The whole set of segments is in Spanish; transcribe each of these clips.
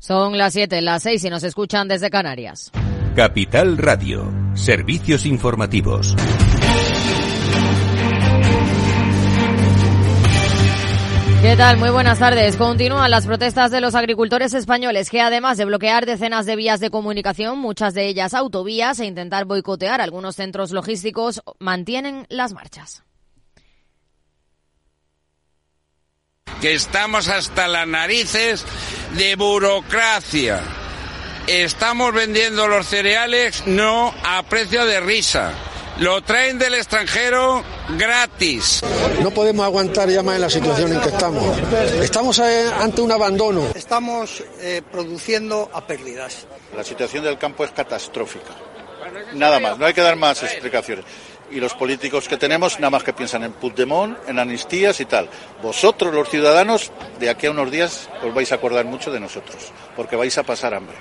Son las 7, las 6 y nos escuchan desde Canarias. Capital Radio, servicios informativos. ¿Qué tal? Muy buenas tardes. Continúan las protestas de los agricultores españoles que además de bloquear decenas de vías de comunicación, muchas de ellas autovías, e intentar boicotear algunos centros logísticos, mantienen las marchas. Que estamos hasta las narices de burocracia. Estamos vendiendo los cereales no a precio de risa lo traen del extranjero gratis. No podemos aguantar ya más en la situación en que estamos. Estamos eh, ante un abandono. Estamos eh, produciendo a pérdidas. La situación del campo es catastrófica. Nada más, no hay que dar más explicaciones. Y los políticos que tenemos nada más que piensan en Puigdemont, en amnistías y tal. Vosotros, los ciudadanos, de aquí a unos días os vais a acordar mucho de nosotros, porque vais a pasar hambre.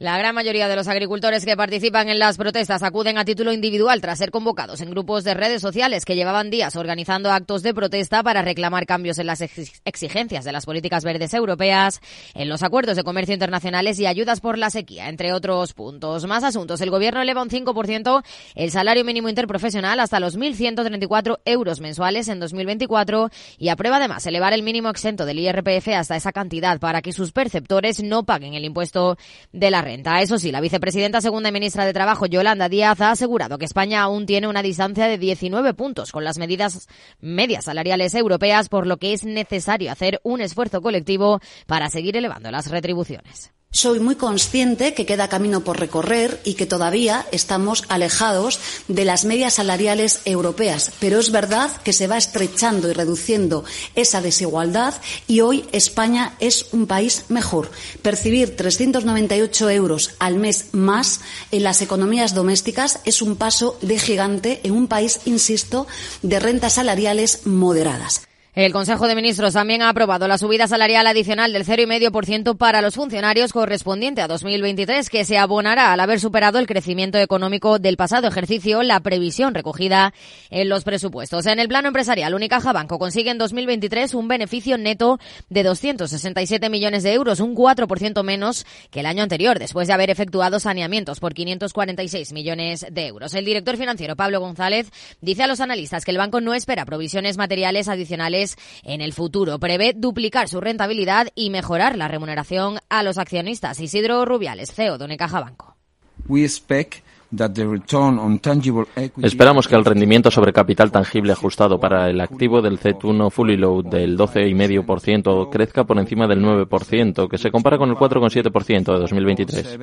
La gran mayoría de los agricultores que participan en las protestas acuden a título individual tras ser convocados en grupos de redes sociales que llevaban días organizando actos de protesta para reclamar cambios en las exigencias de las políticas verdes europeas, en los acuerdos de comercio internacionales y ayudas por la sequía, entre otros puntos. Más asuntos. El gobierno eleva un 5% el salario mínimo interprofesional hasta los 1.134 euros mensuales en 2024 y aprueba además elevar el mínimo exento del IRPF hasta esa cantidad para que sus perceptores no paguen el impuesto de la renta. Eso sí, la vicepresidenta segunda y ministra de Trabajo, Yolanda Díaz, ha asegurado que España aún tiene una distancia de 19 puntos con las medidas medias salariales europeas, por lo que es necesario hacer un esfuerzo colectivo para seguir elevando las retribuciones. Soy muy consciente que queda camino por recorrer y que todavía estamos alejados de las medias salariales europeas, pero es verdad que se va estrechando y reduciendo esa desigualdad y hoy España es un país mejor. Percibir 398 euros al mes más en las economías domésticas es un paso de gigante en un país, insisto, de rentas salariales moderadas. El Consejo de Ministros también ha aprobado la subida salarial adicional del 0,5% para los funcionarios correspondiente a 2023, que se abonará al haber superado el crecimiento económico del pasado ejercicio, la previsión recogida en los presupuestos. En el plano empresarial, Unicaja Banco consigue en 2023 un beneficio neto de 267 millones de euros, un 4% menos que el año anterior, después de haber efectuado saneamientos por 546 millones de euros. El director financiero Pablo González dice a los analistas que el banco no espera provisiones materiales adicionales en el futuro. Prevé duplicar su rentabilidad y mejorar la remuneración a los accionistas. Isidro Rubiales, CEO de Unicaja Banco. Esperamos que el rendimiento sobre capital tangible ajustado para el activo del Z1 Fully Load del 12,5% crezca por encima del 9%, que se compara con el 4,7% de 2023.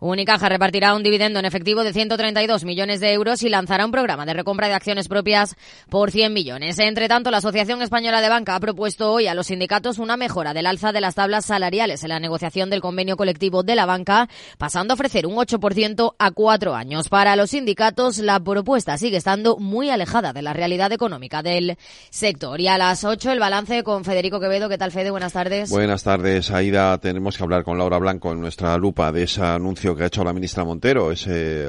Unicaja repartirá un dividendo en efectivo de 132 millones de euros y lanzará un programa de recompra de acciones propias por 100 millones. Entre tanto, la Asociación Española de Banca ha propuesto hoy a los sindicatos una mejora del alza de las tablas salariales en la negociación del convenio colectivo de la banca, pasando a ofrecer un 8% a cuatro años. Para los sindicatos, la propuesta sigue estando muy alejada de la realidad económica del sector. Y a las 8, el balance con Federico Quevedo. ¿Qué tal, Fede? Buenas tardes. Buenas tardes, Aida. Tenemos que hablar con Laura Blanco en nuestra lupa de ese anuncio que ha hecho la ministra Montero, ese,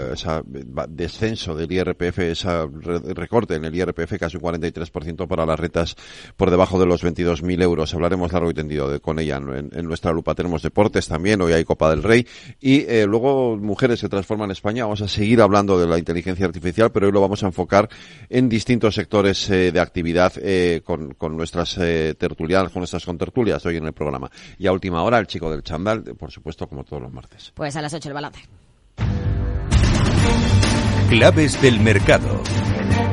descenso del IRPF, ese recorte en el IRPF, casi un 43% para las rentas por debajo de los 22.000 euros. Hablaremos largo y tendido con ella en, nuestra lupa. Tenemos deportes también, hoy hay Copa del Rey y eh, luego mujeres que transforman España. Vamos a seguir hablando de la inteligencia artificial, pero hoy lo vamos a enfocar en distintos sectores eh, de actividad eh, con, nuestras tertulianas, con nuestras contertulias hoy en el programa. Y a última hora, el chico del chandal, por supuesto, como todos los martes. Pues a las 8 el balance. Claves del mercado.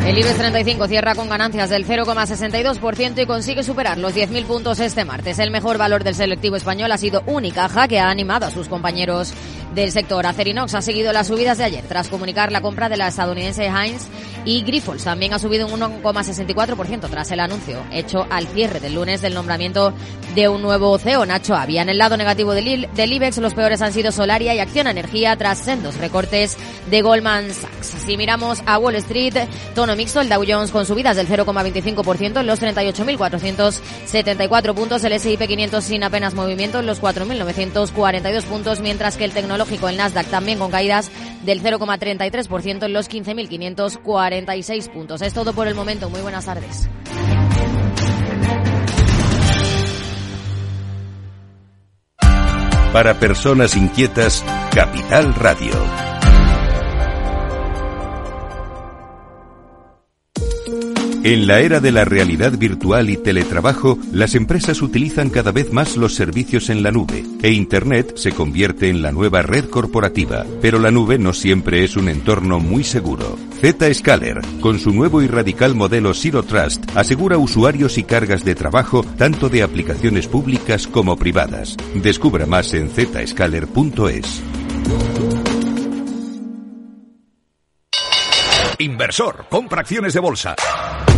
El IBEX 35 cierra con ganancias del 0,62% y consigue superar los 10.000 puntos este martes. El mejor valor del selectivo español ha sido Unicaja, que ha animado a sus compañeros del sector. Acerinox ha seguido las subidas de ayer tras comunicar la compra de la estadounidense Heinz y Grifols también ha subido un 1,64% tras el anuncio hecho al cierre del lunes del nombramiento de un nuevo CEO, Nacho Avia. En el lado negativo del, IBEX, los peores han sido Solaria y Acción Energía tras sendos recortes de Goldman Sachs. Si miramos a Wall Street, tono mixto, el Dow Jones con subidas del 0,25% en los 38.474 puntos, el S&P 500 sin apenas movimiento en los 4.942 puntos, mientras que el tecnológico, el Nasdaq, también con caídas del 0,33% en los 15.546 puntos. Es todo por el momento. Muy buenas tardes. Para personas inquietas, Capital Radio. En la era de la realidad virtual y teletrabajo, las empresas utilizan cada vez más los servicios en la nube e Internet se convierte en la nueva red corporativa. Pero la nube no siempre es un entorno muy seguro. Zscaler, con su nuevo y radical modelo Zero Trust, asegura usuarios y cargas de trabajo tanto de aplicaciones públicas como privadas. Descubra más en zscaler.es. Inversor, compra acciones de bolsa.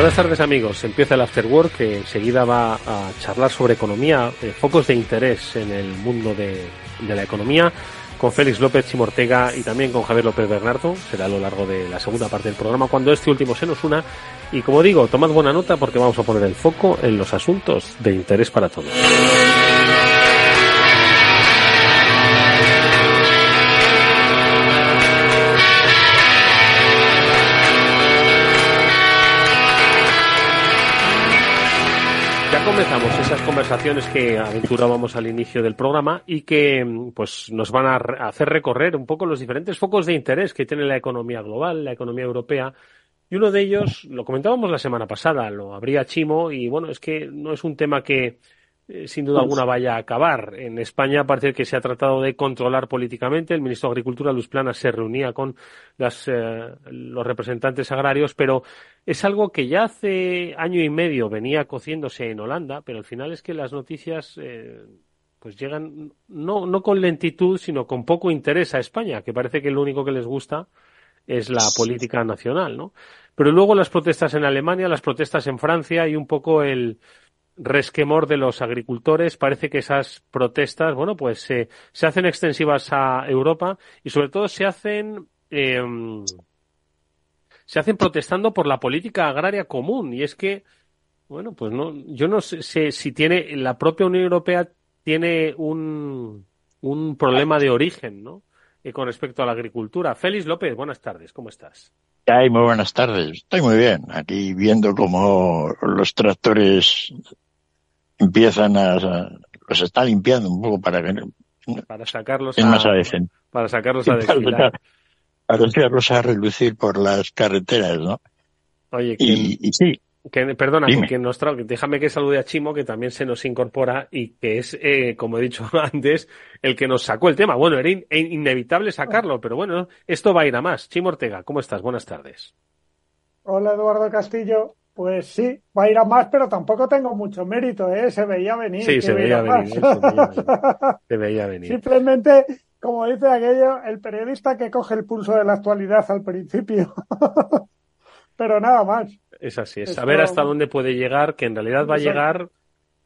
Buenas tardes amigos, empieza el After Work que enseguida va a charlar sobre economía, eh, focos de interés en el mundo de, de la economía con Félix López Chimortega y también con Javier López Bernardo. Será a lo largo de la segunda parte del programa cuando este último se nos una. Y como digo, tomad buena nota porque vamos a poner el foco en los asuntos de interés para todos. Comenzamos esas conversaciones que aventurábamos al inicio del programa y que pues nos van a hacer recorrer un poco los diferentes focos de interés que tiene la economía global, la economía europea. Y uno de ellos, lo comentábamos la semana pasada, lo abría Chimo y bueno, es que no es un tema que eh, sin duda alguna vaya a acabar. En España parece que se ha tratado de controlar políticamente. El ministro de Agricultura, Luis Plana, se reunía con eh, los representantes agrarios, pero es algo que ya hace año y medio venía cociéndose en Holanda, pero al final es que las noticias eh, pues llegan no, no con lentitud, sino con poco interés a España, que parece que lo único que les gusta es la política nacional, ¿no? Pero luego las protestas en Alemania, las protestas en Francia y un poco el, resquemor de los agricultores. Parece que esas protestas, bueno, pues se hacen extensivas a Europa y sobre todo se hacen em, se hacen protestando por la política agraria común y es que bueno, pues no, yo no sé si tiene la propia Unión Europea tiene un, un problema de origen, ¿no? Y con respecto a la agricultura. Félix López, buenas tardes, ¿cómo estás? Ay, muy buenas tardes. Estoy muy bien. Aquí viendo cómo los tractores empiezan a, los está limpiando un poco para que para sacarlos a, más para sacarlos a desfilar. Para, a relucir por las carreteras, ¿no? Oye, y, sí. Que, perdona, que nos déjame que salude a Chimo, que también se nos incorpora y que es, eh, como he dicho antes, el que nos sacó el tema. Bueno, era inevitable sacarlo, pero bueno, esto va a ir a más. Chimo Ortega, ¿cómo estás? Buenas tardes. Hola, Eduardo Castillo. Pues sí, va a ir a más, pero tampoco tengo mucho mérito, ¿eh? Se veía venir. Sí, se veía venir, se veía venir. Simplemente, como dice aquello, el periodista que coge el pulso de la actualidad al principio. pero nada más. Es así, es saber hasta dónde puede llegar, que en realidad va a llegar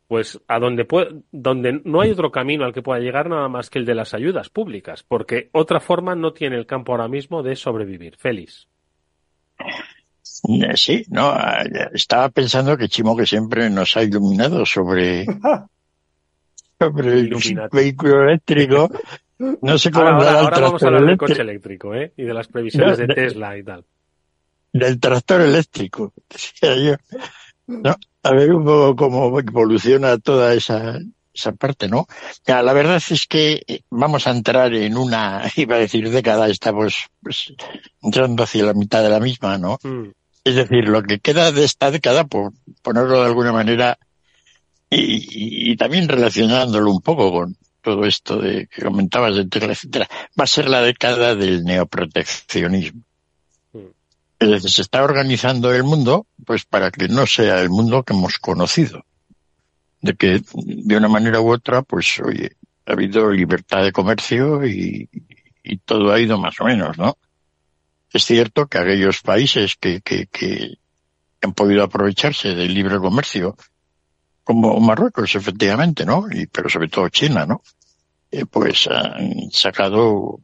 pues a donde puede, donde no hay otro camino al que pueda llegar nada más que el de las ayudas públicas, porque otra forma no tiene el campo ahora mismo de sobrevivir. Félix. Eh, sí, no, eh, estaba pensando que Chimo que siempre nos ha iluminado sobre, sobre el vehículo eléctrico. No sé cómo ahora, ahora, vamos a hablar del coche eléctrico, ¿eh? Y de las previsiones de, Tesla y tal. Del tractor eléctrico, decía yo. No, a ver un poco cómo evoluciona toda esa, esa parte, ¿no? Ya, la verdad es que eh, vamos a entrar en una, iba a decir década, estamos pues, entrando hacia la mitad de la misma, ¿no? Mm. Es decir, lo que queda de esta década, por ponerlo de alguna manera, y, también relacionándolo un poco con todo esto de que comentabas de Tesla, etcétera, va a ser la década del neoproteccionismo. Mm. Es decir, se está organizando el mundo, pues para que no sea el mundo que hemos conocido. De que de una manera u otra, pues oye, ha habido libertad de comercio y todo ha ido más o menos, ¿no? Es cierto que aquellos países que, que, que han podido aprovecharse del libre comercio, como Marruecos, efectivamente, ¿no? Y, pero sobre todo China, ¿no? Eh, pues han sacado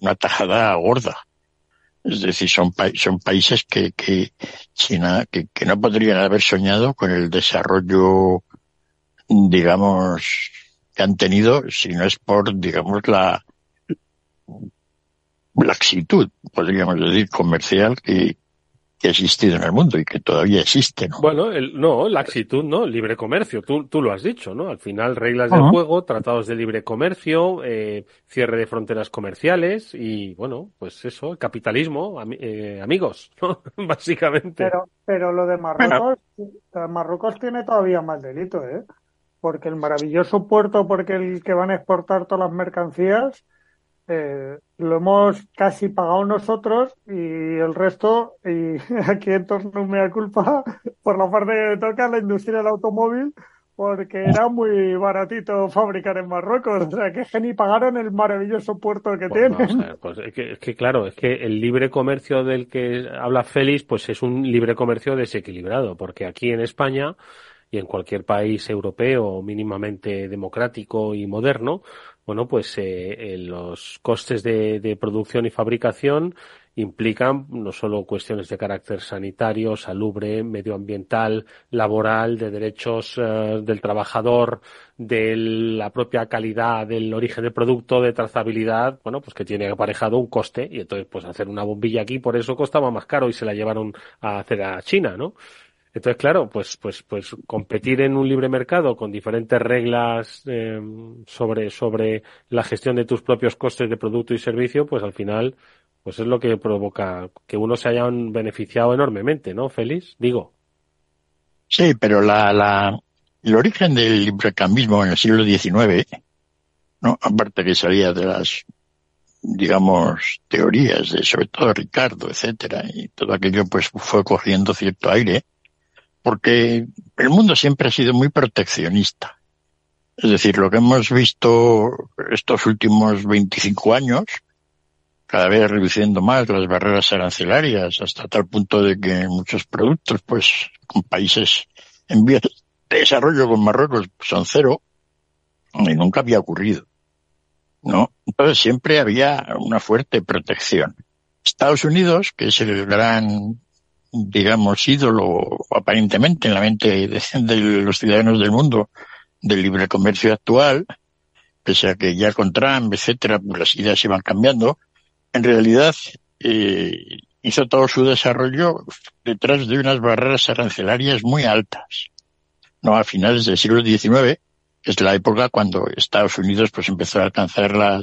una tajada gorda. Es decir, son, son países que, que China, que, que no podrían haber soñado con el desarrollo, digamos, que han tenido, si no es por, digamos, la laxitud, podríamos decir, comercial que, que ha existido en el mundo y que todavía existe, ¿no? Bueno, el, no, la actitud, ¿no? Libre comercio, tú, tú lo has dicho, ¿no? Al final, reglas del juego, tratados de libre comercio, eh, cierre de fronteras comerciales y, bueno, pues eso, capitalismo, eh, amigos, ¿no? Básicamente. Pero, pero lo de Marruecos, Marruecos tiene todavía más delito, ¿eh? Porque el maravilloso puerto porque el que van a exportar todas las mercancías eh, lo hemos casi pagado nosotros y el resto, y aquí entonces no me da culpa, por la parte que toca la industria del automóvil, porque era muy baratito fabricar en Marruecos. O sea, que ni pagaron el maravilloso puerto que pues tienen. pues es que, es que, claro, es que el libre comercio del que habla Félix, pues es un libre comercio desequilibrado, porque aquí en España y en cualquier país europeo mínimamente democrático y moderno, bueno, pues eh, los costes de, producción y fabricación implican no solo cuestiones de carácter sanitario, salubre, medioambiental, laboral, de derechos eh, del trabajador, de la propia calidad del origen del producto, de trazabilidad, bueno, pues que tiene aparejado un coste y entonces pues hacer una bombilla aquí por eso costaba más caro y se la llevaron a hacer a China, ¿no? Entonces, claro, pues, pues, pues competir en un libre mercado con diferentes reglas eh, sobre, sobre la gestión de tus propios costes de producto y servicio, pues al final, pues es lo que provoca que uno se hayan beneficiado enormemente, ¿no, Félix? Digo. Sí, pero la, la, el origen del librecambismo en el siglo XIX, ¿no? aparte que salía de las, digamos, teorías de sobre todo Ricardo, etcétera, y todo aquello pues fue cogiendo cierto aire, porque el mundo siempre ha sido muy proteccionista. Es decir, lo que hemos visto estos últimos 25 años, cada vez reduciendo más las barreras arancelarias hasta tal punto de que muchos productos, pues, con países en vías de desarrollo con Marruecos son cero, y nunca había ocurrido. ¿No? Entonces siempre había una fuerte protección. Estados Unidos, que es el gran digamos, ídolo aparentemente en la mente de, los ciudadanos del mundo del libre comercio actual, pese a que ya con Trump, etcétera, pues las ideas iban cambiando, en realidad eh, hizo todo su desarrollo detrás de unas barreras arancelarias muy altas. No, a finales del siglo XIX, es la época cuando Estados Unidos pues empezó a alcanzar la,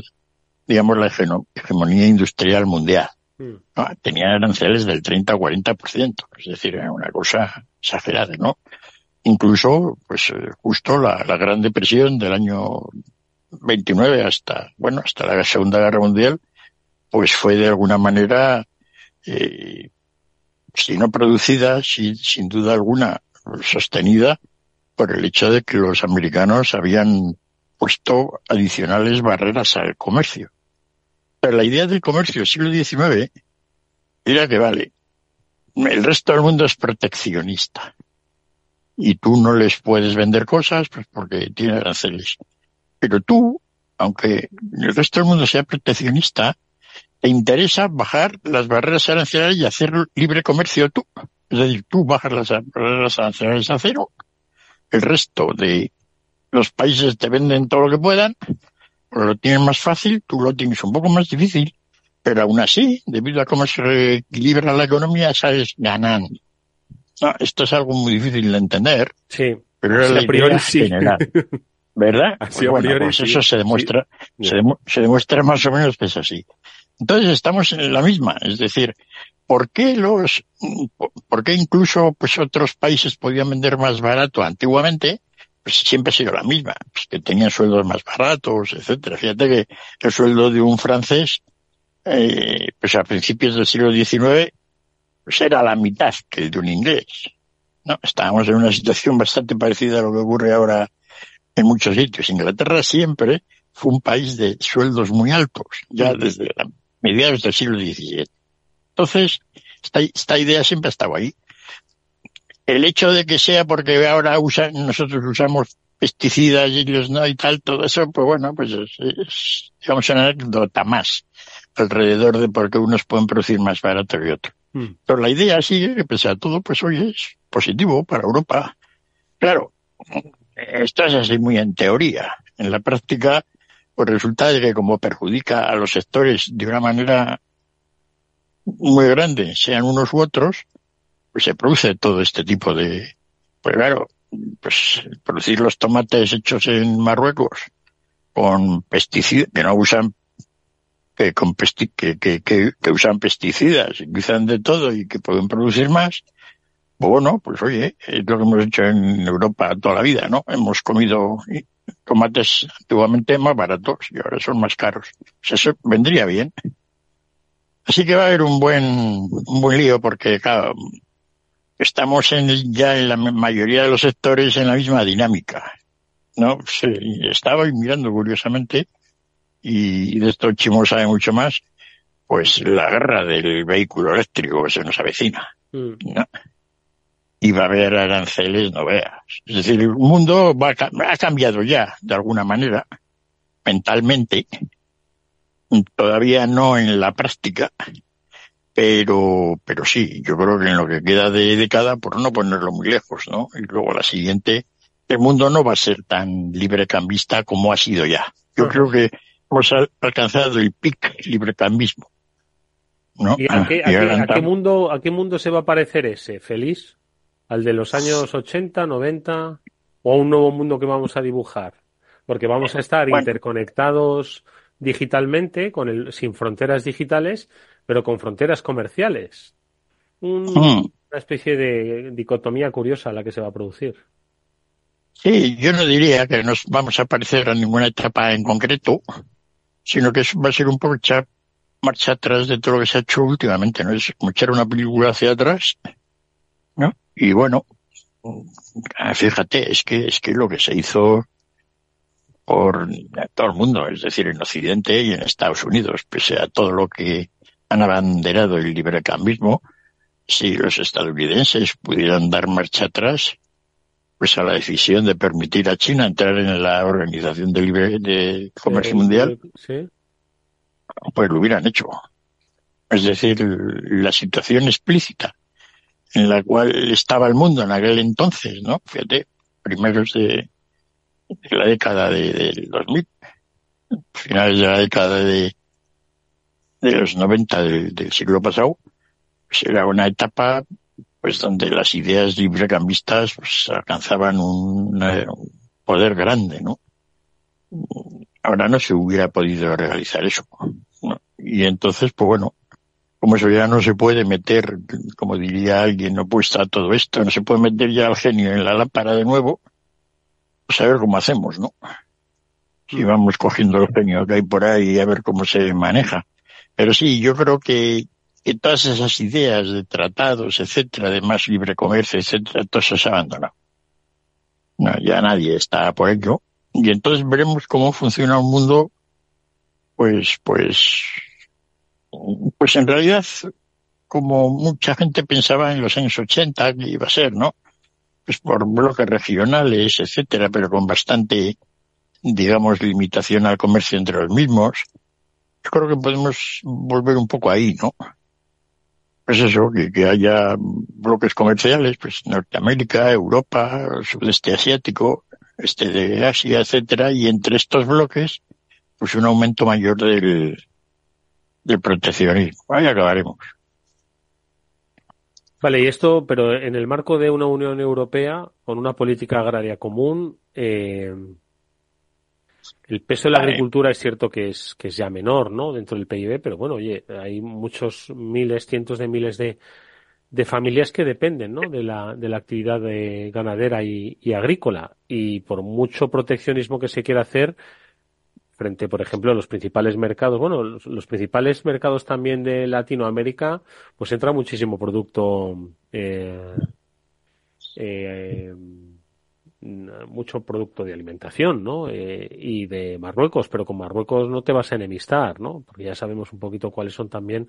digamos, la hegemonía industrial mundial. Mm. ¿no? Tenían aranceles del 30 o 40%, es decir, era una cosa exagerada, ¿no? Incluso, pues, eh, justo la, Gran Depresión del año 29 hasta, bueno, hasta la Segunda Guerra Mundial, pues fue de alguna manera, eh, si no producida, sin, sin duda alguna sostenida por el hecho de que los americanos habían puesto adicionales barreras al comercio. Pero la idea del comercio del siglo XIX era que, vale, el resto del mundo es proteccionista. Y tú no les puedes vender cosas pues porque tiene aranceles. Pero tú, aunque el resto del mundo sea proteccionista, te interesa bajar las barreras arancelarias y hacer libre comercio tú. Es decir, tú bajas las barreras arancelarias a cero, el resto de los países te venden todo lo que puedan lo tienes más fácil, tú lo tienes un poco más difícil, pero aún así, debido a cómo se reequilibra la economía, sales ganando. No, esto es algo muy difícil de entender, sí. pero era la idea general. ¿Verdad? Pues bueno, pues eso se demuestra, se, demuestra más o menos que es así. Entonces estamos en la misma, es decir, ¿por qué los, por qué incluso pues otros países podían vender más barato antiguamente pues siempre ha sido la misma, pues que tenían sueldos más baratos, etcétera. Fíjate que el sueldo de un francés, eh, pues a principios del siglo XIX, pues era la mitad que el de un inglés. No, estábamos en una situación bastante parecida a lo que ocurre ahora en muchos sitios. Inglaterra siempre fue un país de sueldos muy altos, ya desde mediados del siglo XVII. Entonces, esta, esta idea siempre ha estado ahí. El hecho de que sea porque ahora usan, nosotros usamos pesticidas y ellos no y tal, todo eso, pues bueno, pues es, es digamos una anécdota más alrededor de por qué unos pueden producir más barato que otros. Mm. Pero la idea sigue que pese a todo, pues hoy es positivo para Europa. Claro, esto es así muy en teoría. En la práctica, pues resulta de que como perjudica a los sectores de una manera muy grande, sean unos u otros, se produce todo este tipo de, pues claro, pues producir los tomates hechos en Marruecos con pesticidas, que no usan que, con que, que, usan pesticidas que usan de todo y que pueden producir más, pues bueno, pues oye, es lo que hemos hecho en Europa toda la vida, ¿no? Hemos comido tomates antiguamente más baratos y ahora son más caros. Pues eso vendría bien. Así que va a haber un buen, un buen lío porque, claro, estamos en, ya en la mayoría de los sectores en la misma dinámica. ¿no? Sí, estaba mirando curiosamente, y de esto Chimo sabe mucho más, pues la guerra del vehículo eléctrico que se nos avecina. Mm. ¿no? Y va a haber aranceles, no veas. Es decir, el mundo va ha cambiado ya, de alguna manera, mentalmente, todavía no en la práctica, pero, pero sí, yo creo que en lo que queda de década, por no ponerlo muy lejos, ¿no? Y luego la siguiente, el mundo no va a ser tan librecambista como ha sido ya. Yo creo que hemos alcanzado el pic librecambismo. ¿no? ¿Y a qué, a, qué, mundo, a qué mundo se va a parecer ese, feliz? ¿Al de los años 80, 90? ¿O a un nuevo mundo que vamos a dibujar? Porque vamos a estar interconectados digitalmente, con el, sin fronteras digitales, pero con fronteras comerciales. Hmm. Una especie de dicotomía curiosa la que se va a producir. Sí, yo no diría que nos vamos a parecer a ninguna etapa en concreto, sino que va a ser un poco echar marcha atrás de todo lo que se ha hecho últimamente, ¿no? Es como echar una película hacia atrás, ¿no? Y bueno, fíjate, es que, es que lo que se hizo por todo el mundo, es decir, en Occidente y en Estados Unidos, pese a todo lo que han abanderado el librecambismo, si los estadounidenses pudieran dar marcha atrás, pues a la decisión de permitir a China entrar en la Organización de, Libre, de Comercio Mundial, pues lo hubieran hecho. Es decir, la situación explícita en la cual estaba el mundo en aquel entonces, ¿no? Fíjate, primeros de, de la década de, del 2000, finales de la década de, de los 90 del, siglo pasado, pues era una etapa pues donde las ideas librecambistas pues, alcanzaban un, poder grande, ¿no? Ahora no se hubiera podido realizar eso. Y entonces, pues bueno, como eso ya no se puede meter, como diría alguien no opuesto a todo esto, no se puede meter ya al genio en la lámpara de nuevo, pues a ver cómo hacemos, ¿no? Si vamos cogiendo el genio que hay por ahí y a ver cómo se maneja. Pero sí, yo creo que, todas esas ideas de tratados, etcétera, de más libre comercio, etcétera, todo se ha abandonado. No, ya nadie está por ello. Y entonces veremos cómo funciona un mundo, pues, pues, pues en realidad, como mucha gente pensaba en los años 80 que iba a ser, ¿no? Pues por bloques regionales, etcétera, pero con bastante, digamos, limitación al comercio entre los mismos creo que podemos volver un poco ahí, ¿no? Pues eso, que, haya bloques comerciales, pues Norteamérica, Europa, sudeste asiático, este de Asia, etcétera, y entre estos bloques, pues un aumento mayor del, del proteccionismo. Ahí acabaremos. Vale, y esto, pero en el marco de una Unión Europea, con una política agraria común, eh, el peso de la agricultura es cierto que es, que es ya menor, ¿no? Dentro del PIB, pero bueno, oye, hay muchos miles, cientos de miles de, de familias que dependen, ¿no? De la, de la actividad de ganadera y, agrícola. Y por mucho proteccionismo que se quiera hacer, frente, por ejemplo, a los principales mercados, bueno, los, principales mercados también de Latinoamérica, pues entra muchísimo producto, eh, eh, mucho producto de alimentación, ¿no? Eh, y de Marruecos, pero con Marruecos no te vas a enemistar, ¿no? Porque ya sabemos un poquito cuáles son también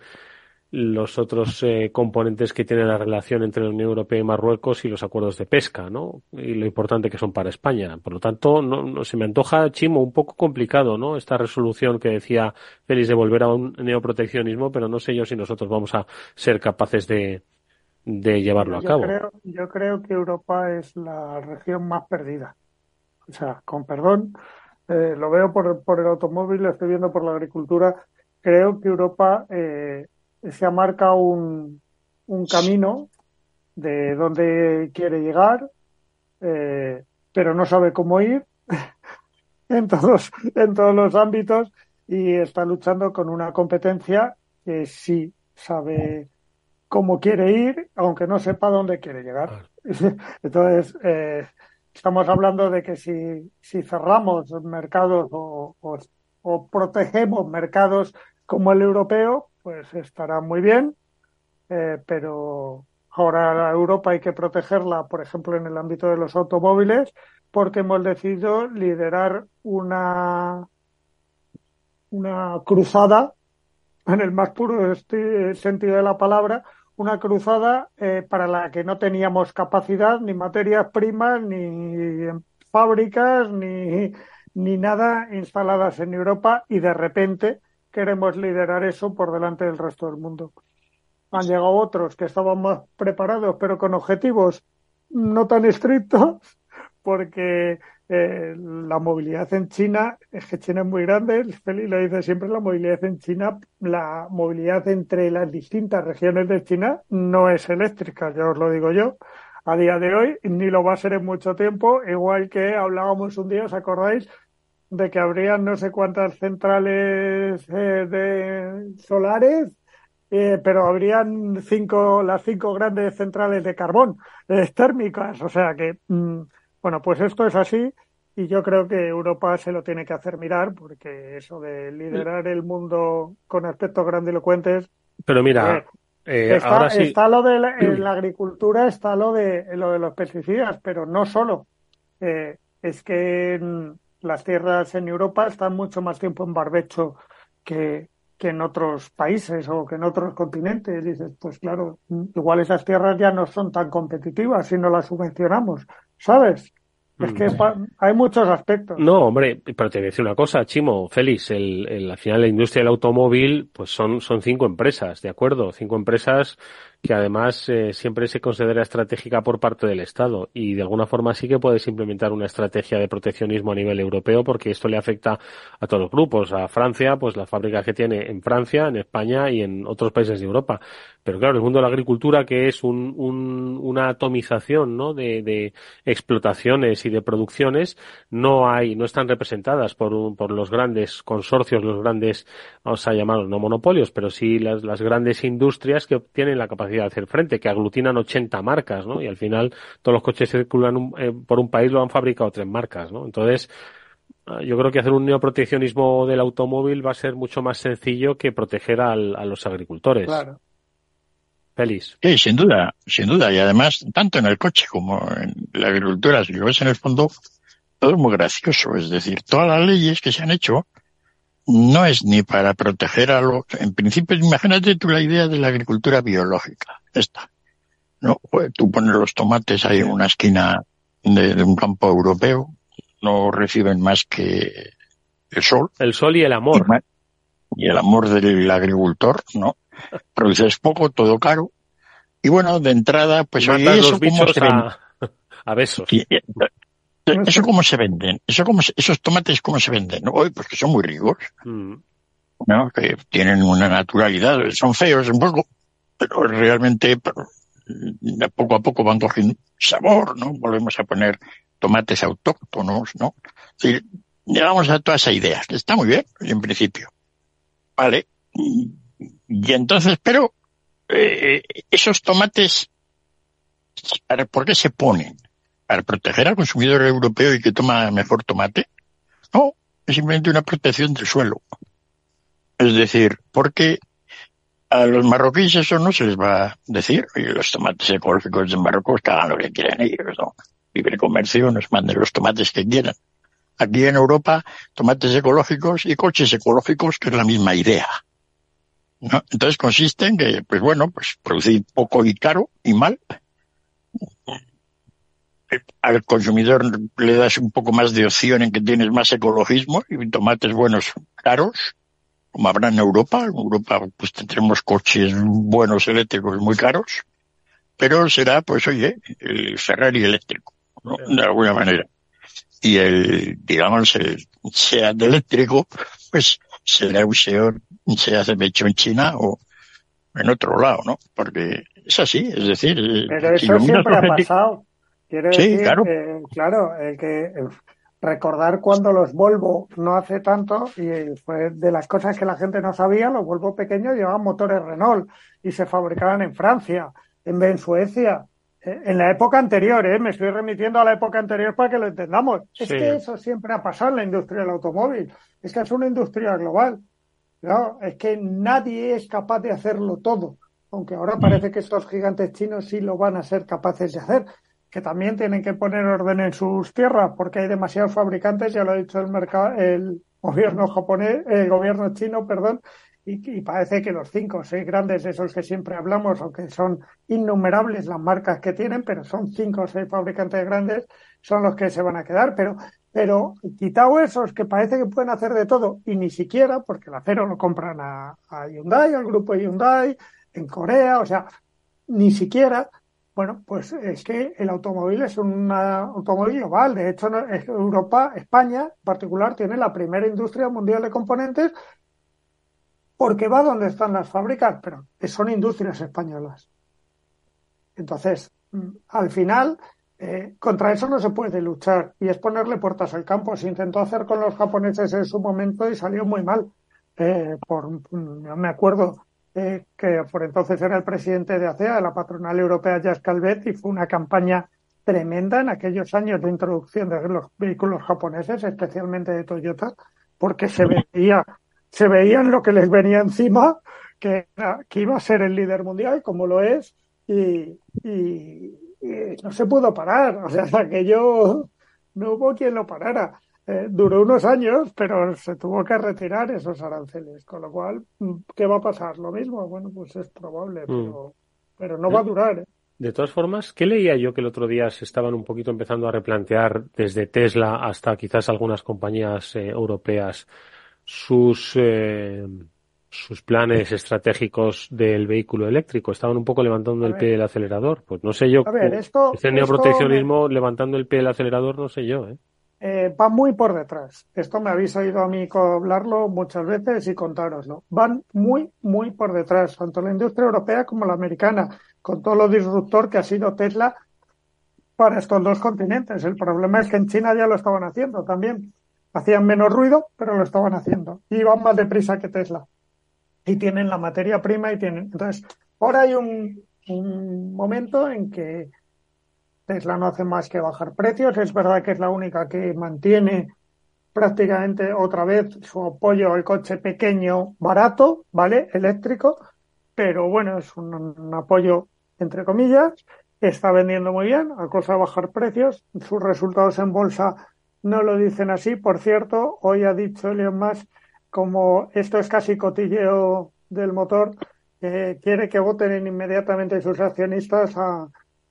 los otros eh, componentes que tiene la relación entre la Unión Europea y Marruecos y los acuerdos de pesca, ¿no? Y lo importante que son para España. Por lo tanto, no, no se me antoja, Chimo, un poco complicado, ¿no? Esta resolución que decía Félix de volver a un neoproteccionismo, pero no sé yo si nosotros vamos a ser capaces de, de llevarlo a cabo. Creo, yo creo que Europa es la región más perdida. O sea, con perdón, eh, lo veo por, por el automóvil, lo estoy viendo por la agricultura. Creo que Europa eh, se ha marcado un, un camino de dónde quiere llegar, eh, pero no sabe cómo ir en todos, en todos los ámbitos y está luchando con una competencia que sí sabe cómo quiere ir, aunque no sepa dónde quiere llegar. Entonces, eh, estamos hablando de que si, si cerramos mercados o, o, o protegemos mercados como el europeo, pues estará muy bien, eh, pero ahora Europa hay que protegerla, por ejemplo, en el ámbito de los automóviles, porque hemos decidido liderar una, una cruzada, en el más puro sentido de la palabra, una cruzada eh, para la que no teníamos capacidad, ni materias primas, ni fábricas, ni, ni nada instaladas en Europa y de repente queremos liderar eso por delante del resto del mundo. Han llegado otros que estaban más preparados, pero con objetivos no tan estrictos, porque eh, la movilidad en China, es que China es muy grande, Feli lo dice siempre, la movilidad en China, la movilidad entre las distintas regiones de China no es eléctrica, ya os lo digo yo, a día de hoy, ni lo va a ser en mucho tiempo, igual que hablábamos un día, ¿os acordáis? de que habrían no sé cuántas centrales eh, solares, eh, pero habrían cinco, las cinco grandes centrales de carbón eh, térmicas. O sea que, mm, bueno, pues esto es así y yo creo que Europa se lo tiene que hacer mirar porque eso de liderar el mundo con aspectos grandilocuentes. Pero mira, está, ahora sí. está lo de la, en la agricultura, está lo de lo de los pesticidas, pero no solo. es que mm, las tierras en Europa están mucho más tiempo en barbecho que, que en otros países o que en otros continentes. Dices, pues claro, igual esas tierras ya no son tan competitivas si no las subvencionamos, ¿sabes? Es que Mm. hay muchos aspectos. No, hombre, pero te voy a decir una cosa, Chimo, Félix, el, el, al final la industria del automóvil, pues son, son cinco empresas, ¿de acuerdo? Cinco empresas que además eh, siempre se considera estratégica por parte del Estado y de alguna forma sí que puedes implementar una estrategia de proteccionismo a nivel europeo porque esto le afecta a todos los grupos. A Francia, pues la fábrica que tiene en Francia, en España y en otros países de Europa. Pero claro, el mundo de la agricultura que es un, un, una atomización ¿no? de, de, explotaciones y de producciones, no hay, no están representadas por, un, por los grandes consorcios, los grandes, vamos a llamarlos no monopolios, pero sí las, las grandes industrias que tienen la capacidad de hacer frente, que aglutinan 80 marcas, ¿no? Y al final todos los coches que circulan un, eh, por un país lo han fabricado tres marcas, ¿no? Entonces, yo creo que hacer un neoproteccionismo del automóvil va a ser mucho más sencillo que proteger al, a los agricultores. Claro. Feliz. Sí, sin duda, sin duda. Y además, tanto en el coche como en la agricultura, si lo ves en el fondo, todo es muy gracioso. Es decir, todas las leyes que se han hecho no es ni para proteger a los... En principio, imagínate tú la idea de la agricultura biológica. Esta. ¿no? Pues tú pones los tomates ahí en una esquina de, de un campo europeo, no reciben más que el sol. El sol y el amor. Y el amor del agricultor, ¿no? Produces poco, todo caro. Y bueno, de entrada, pues oye, eso a, a, besos. Y, eso cómo se venden, eso cómo se, esos tomates cómo se venden, hoy pues que son muy ricos, mm. ¿no? Que tienen una naturalidad, son feos un poco, pero realmente poco a poco van cogiendo sabor, ¿no? Volvemos a poner tomates autóctonos, ¿no? Es decir, llegamos a toda esa idea, está muy bien, en principio. Vale. Y, y entonces, pero, eh, esos tomates, ¿por qué se ponen? ¿Para proteger al consumidor europeo y que toma mejor tomate? No, es simplemente una protección del suelo. Es decir, porque a los marroquíes eso no se les va a decir. Y los tomates ecológicos de Marruecos que hagan lo que quieran ellos, ¿no? Libre comercio, nos manden los tomates que quieran. Aquí en Europa, tomates ecológicos y coches ecológicos, que es la misma idea. Entonces consiste en que, pues bueno, pues producir poco y caro y mal. Al consumidor le das un poco más de opción en que tienes más ecologismo y tomates buenos caros, como habrá en Europa. En Europa pues tendremos coches buenos eléctricos muy caros, pero será, pues oye, el Ferrari eléctrico, de alguna manera. Y el, digamos, el SEAT eléctrico, pues será un SEAT se hace hecho en China o en otro lado, ¿no? Porque es así, es decir... Pero eso siempre ha pasado. Quiero decir, claro. claro, que recordar cuando los Volvo no hace tanto, y fue de las cosas que la gente no sabía, los Volvo pequeños llevaban motores Renault y se fabricaban en Francia, en, en Suecia, eh, en la época anterior, ¿eh? me estoy remitiendo a la época anterior para que lo entendamos. Es que eso siempre ha pasado en la industria del automóvil. Es que es una industria global. No, es que nadie es capaz de hacerlo todo, aunque ahora mm. parece que estos gigantes chinos sí lo van a ser capaces de hacer, que también tienen que poner orden en sus tierras porque hay demasiados fabricantes, ya lo ha dicho el mercado, el gobierno japonés, el gobierno chino, perdón, y, parece que los cinco o seis grandes, esos que siempre hablamos, aunque son innumerables las marcas que tienen, pero son cinco o seis fabricantes grandes, son los que se van a quedar. Pero pero quitado esos que parece que pueden hacer de todo, y ni siquiera, porque el acero lo compran a, Hyundai, al grupo Hyundai, en Corea, o sea, ni siquiera, bueno, pues es que el automóvil es un automóvil global. De hecho, Europa, España en particular, tiene la primera industria mundial de componentes porque va donde están las fábricas, pero son industrias españolas. Entonces, mm, al final, eh, contra eso no se puede luchar y es ponerle puertas al campo. Se intentó hacer con los japoneses en su momento y salió muy mal. Eh, por, no me acuerdo eh, que por entonces era el presidente de ACEA, de la patronal europea Jacques Calvet, y fue una campaña tremenda en aquellos años de introducción de los vehículos japoneses, especialmente de Toyota, porque se veía, se veían lo que les venía encima, que, que iba a ser el líder mundial, como lo es, y, no se pudo parar. O sea, que yo no hubo quien lo parara. Eh, duró unos años, pero se tuvo que retirar esos aranceles. Con lo cual, ¿qué va a pasar? Lo mismo. Bueno, pues es probable, mm. pero, pero no va a durar. ¿eh? De todas formas, ¿qué leía yo que el otro día se estaban un poquito empezando a replantear desde Tesla hasta quizás algunas compañías eh, europeas sus sus planes estratégicos del vehículo eléctrico. Estaban un poco levantando el pie del acelerador. Pues no sé yo. A ver, esto, ese neoproteccionismo levantando el pie del acelerador, no sé yo. ¿eh? ¿Eh? va muy por detrás. Esto me habéis oído a mí hablarlo muchas veces y contároslo. Van muy, muy por detrás, tanto la industria europea como la americana, con todo lo disruptor que ha sido Tesla para estos dos continentes. El problema es que en China ya lo estaban haciendo también. Hacían menos ruido, pero lo estaban haciendo. Y van más deprisa que Tesla y tienen la materia prima y tienen. Entonces, ahora hay un momento en que Tesla no hace más que bajar precios. Es verdad que es la única que mantiene prácticamente otra vez su apoyo al coche pequeño, barato, ¿vale? Eléctrico, pero bueno, es un, apoyo entre comillas. Está vendiendo muy bien, a cosa de bajar precios. Sus resultados en bolsa no lo dicen así. Por cierto, hoy ha dicho Elon Musk como esto es casi cotilleo del motor, eh, quiere que voten inmediatamente sus accionistas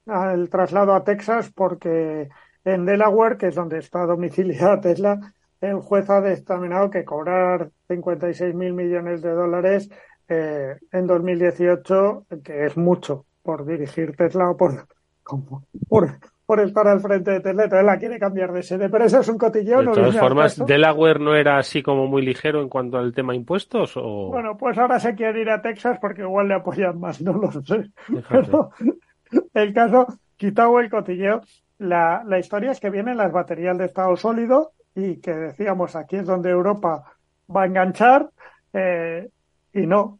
al traslado a Texas porque en Delaware, que es donde está domiciliada Tesla, el juez ha determinado que cobrar 56 mil millones de dólares eh, en 2018, que es mucho por dirigir Tesla o por, por, por estar al frente de Tesla, entonces la quiere cambiar de sede, pero eso es un cotilleo. De todas formas, ¿Delaware no era así como muy ligero en cuanto al tema impuestos? O... Bueno, pues ahora se quiere ir a Texas porque igual le apoyan más, no lo sé. Pero el caso, quitado el cotilleo, la, la historia es que vienen las baterías de estado sólido y que decíamos aquí es donde Europa va a enganchar eh, y no,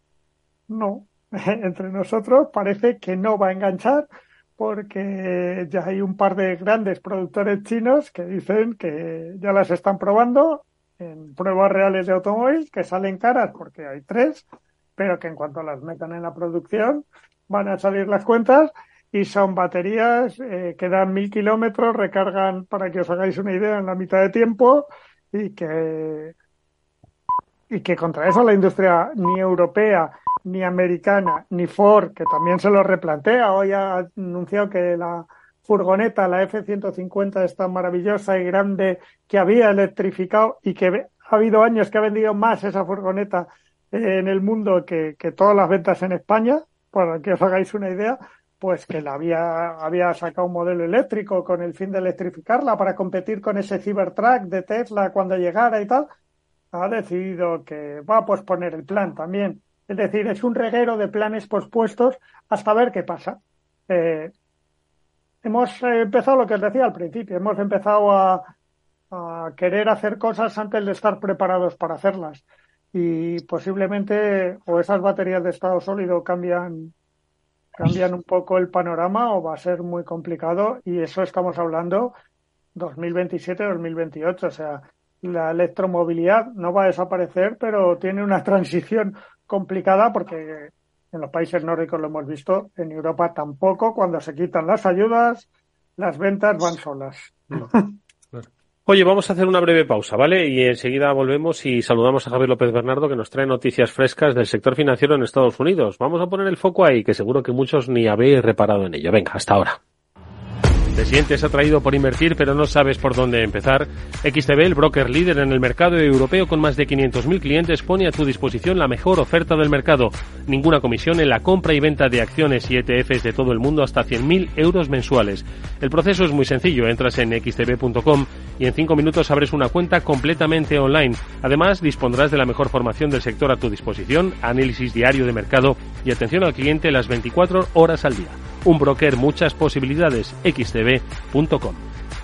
no. Entre nosotros parece que no va a enganchar porque ya hay un par de grandes productores chinos que dicen que ya las están probando en pruebas reales de automóviles, que salen caras porque hay tres, pero que en cuanto las metan en la producción van a salir las cuentas y son baterías eh, que dan mil kilómetros, recargan, para que os hagáis una idea, en la mitad de tiempo y que y que contra eso la industria ni europea, ni americana, ni Ford, que también se lo replantea, hoy ha anunciado que la furgoneta, la F-150, está maravillosa y grande, que había electrificado y que ha habido años que ha vendido más esa furgoneta en el mundo que, que todas las ventas en España, para que os hagáis una idea, pues que la había, había sacado un modelo eléctrico con el fin de electrificarla para competir con ese Cybertruck de Tesla cuando llegara y tal, ha decidido que va a posponer el plan también. Es decir, es un reguero de planes pospuestos hasta ver qué pasa. Eh, hemos empezado lo que os decía al principio, hemos empezado a, a querer hacer cosas antes de estar preparados para hacerlas. Y posiblemente o esas baterías de estado sólido cambian cambian un poco el panorama o va a ser muy complicado y eso estamos hablando 2027-2028. O sea, la electromovilidad no va a desaparecer, pero tiene una transición complicada porque en los países nórdicos lo hemos visto, en Europa tampoco, cuando se quitan las ayudas, las ventas van solas. Oye, vamos a hacer una breve pausa, ¿vale? Y enseguida volvemos y saludamos a Javier López Bernardo que nos trae noticias frescas del sector financiero en Estados Unidos. Vamos a poner el foco ahí, que seguro que muchos ni habéis reparado en ello. Venga, hasta ahora. ¿Te sientes atraído por invertir pero no sabes por dónde empezar? XTB, el broker líder en el mercado europeo con más de 500.000 clientes, pone a tu disposición la mejor oferta del mercado. Ninguna comisión en la compra y venta de acciones y ETFs de todo el mundo hasta 100.000 euros mensuales. El proceso es muy sencillo. Entras en xtb.com y en 5 minutos abres una cuenta completamente online. Además, dispondrás de la mejor formación del sector a tu disposición, análisis diario de mercado y atención al cliente las 24 horas al día. Un broker, muchas posibilidades.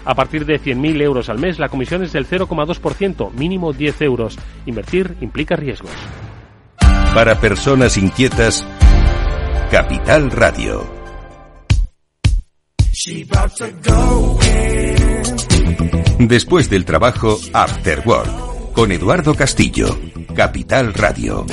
A partir de 100.000 euros al mes, la comisión es del 0,2%, mínimo 10 euros. Invertir implica riesgos. Para personas inquietas, Capital Radio. Después del trabajo, After Work, con Eduardo Castillo, Capital Radio.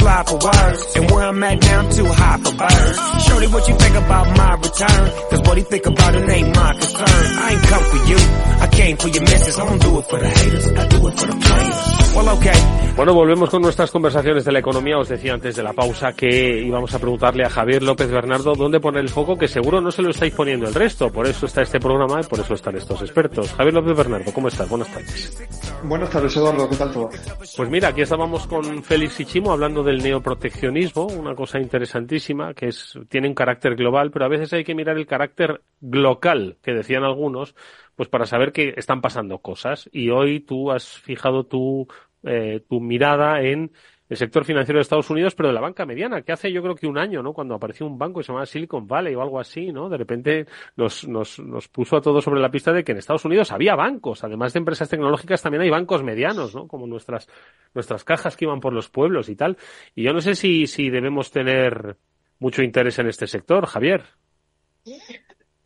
Fly for words. And where I'm at now, too high for birds. Shorty, what you think about my return? Cause what he think about it ain't my concern. I ain't come for you, I came for your missus. I don't do it for the haters, I do it for the players. Well, okay. Bueno, volvemos con nuestras conversaciones de la economía. Os decía antes de la pausa que íbamos a preguntarle a Javier López Bernardo dónde poner el foco, que seguro no se lo estáis poniendo el resto. Por eso está este programa y por eso están estos expertos. Javier López Bernardo, ¿cómo estás? Buenas tardes. Buenas tardes, Eduardo. ¿Qué tal todo? Pues mira, aquí estábamos con Félix y Chimo hablando del neoproteccionismo, una cosa interesantísima que es, tiene un carácter global, pero a veces hay que mirar el carácter local, que decían algunos, pues para saber que están pasando cosas. Y hoy tú has fijado tu eh, tu mirada en el sector financiero de Estados Unidos, pero de la banca mediana, que hace yo creo que un año, ¿no? Cuando apareció un banco que se llamaba Silicon Valley o algo así, ¿no? De repente nos, nos, nos puso a todos sobre la pista de que en Estados Unidos había bancos, además de empresas tecnológicas también hay bancos medianos, ¿no? Como nuestras, nuestras cajas que iban por los pueblos y tal. Y yo no sé si, si debemos tener mucho interés en este sector, Javier.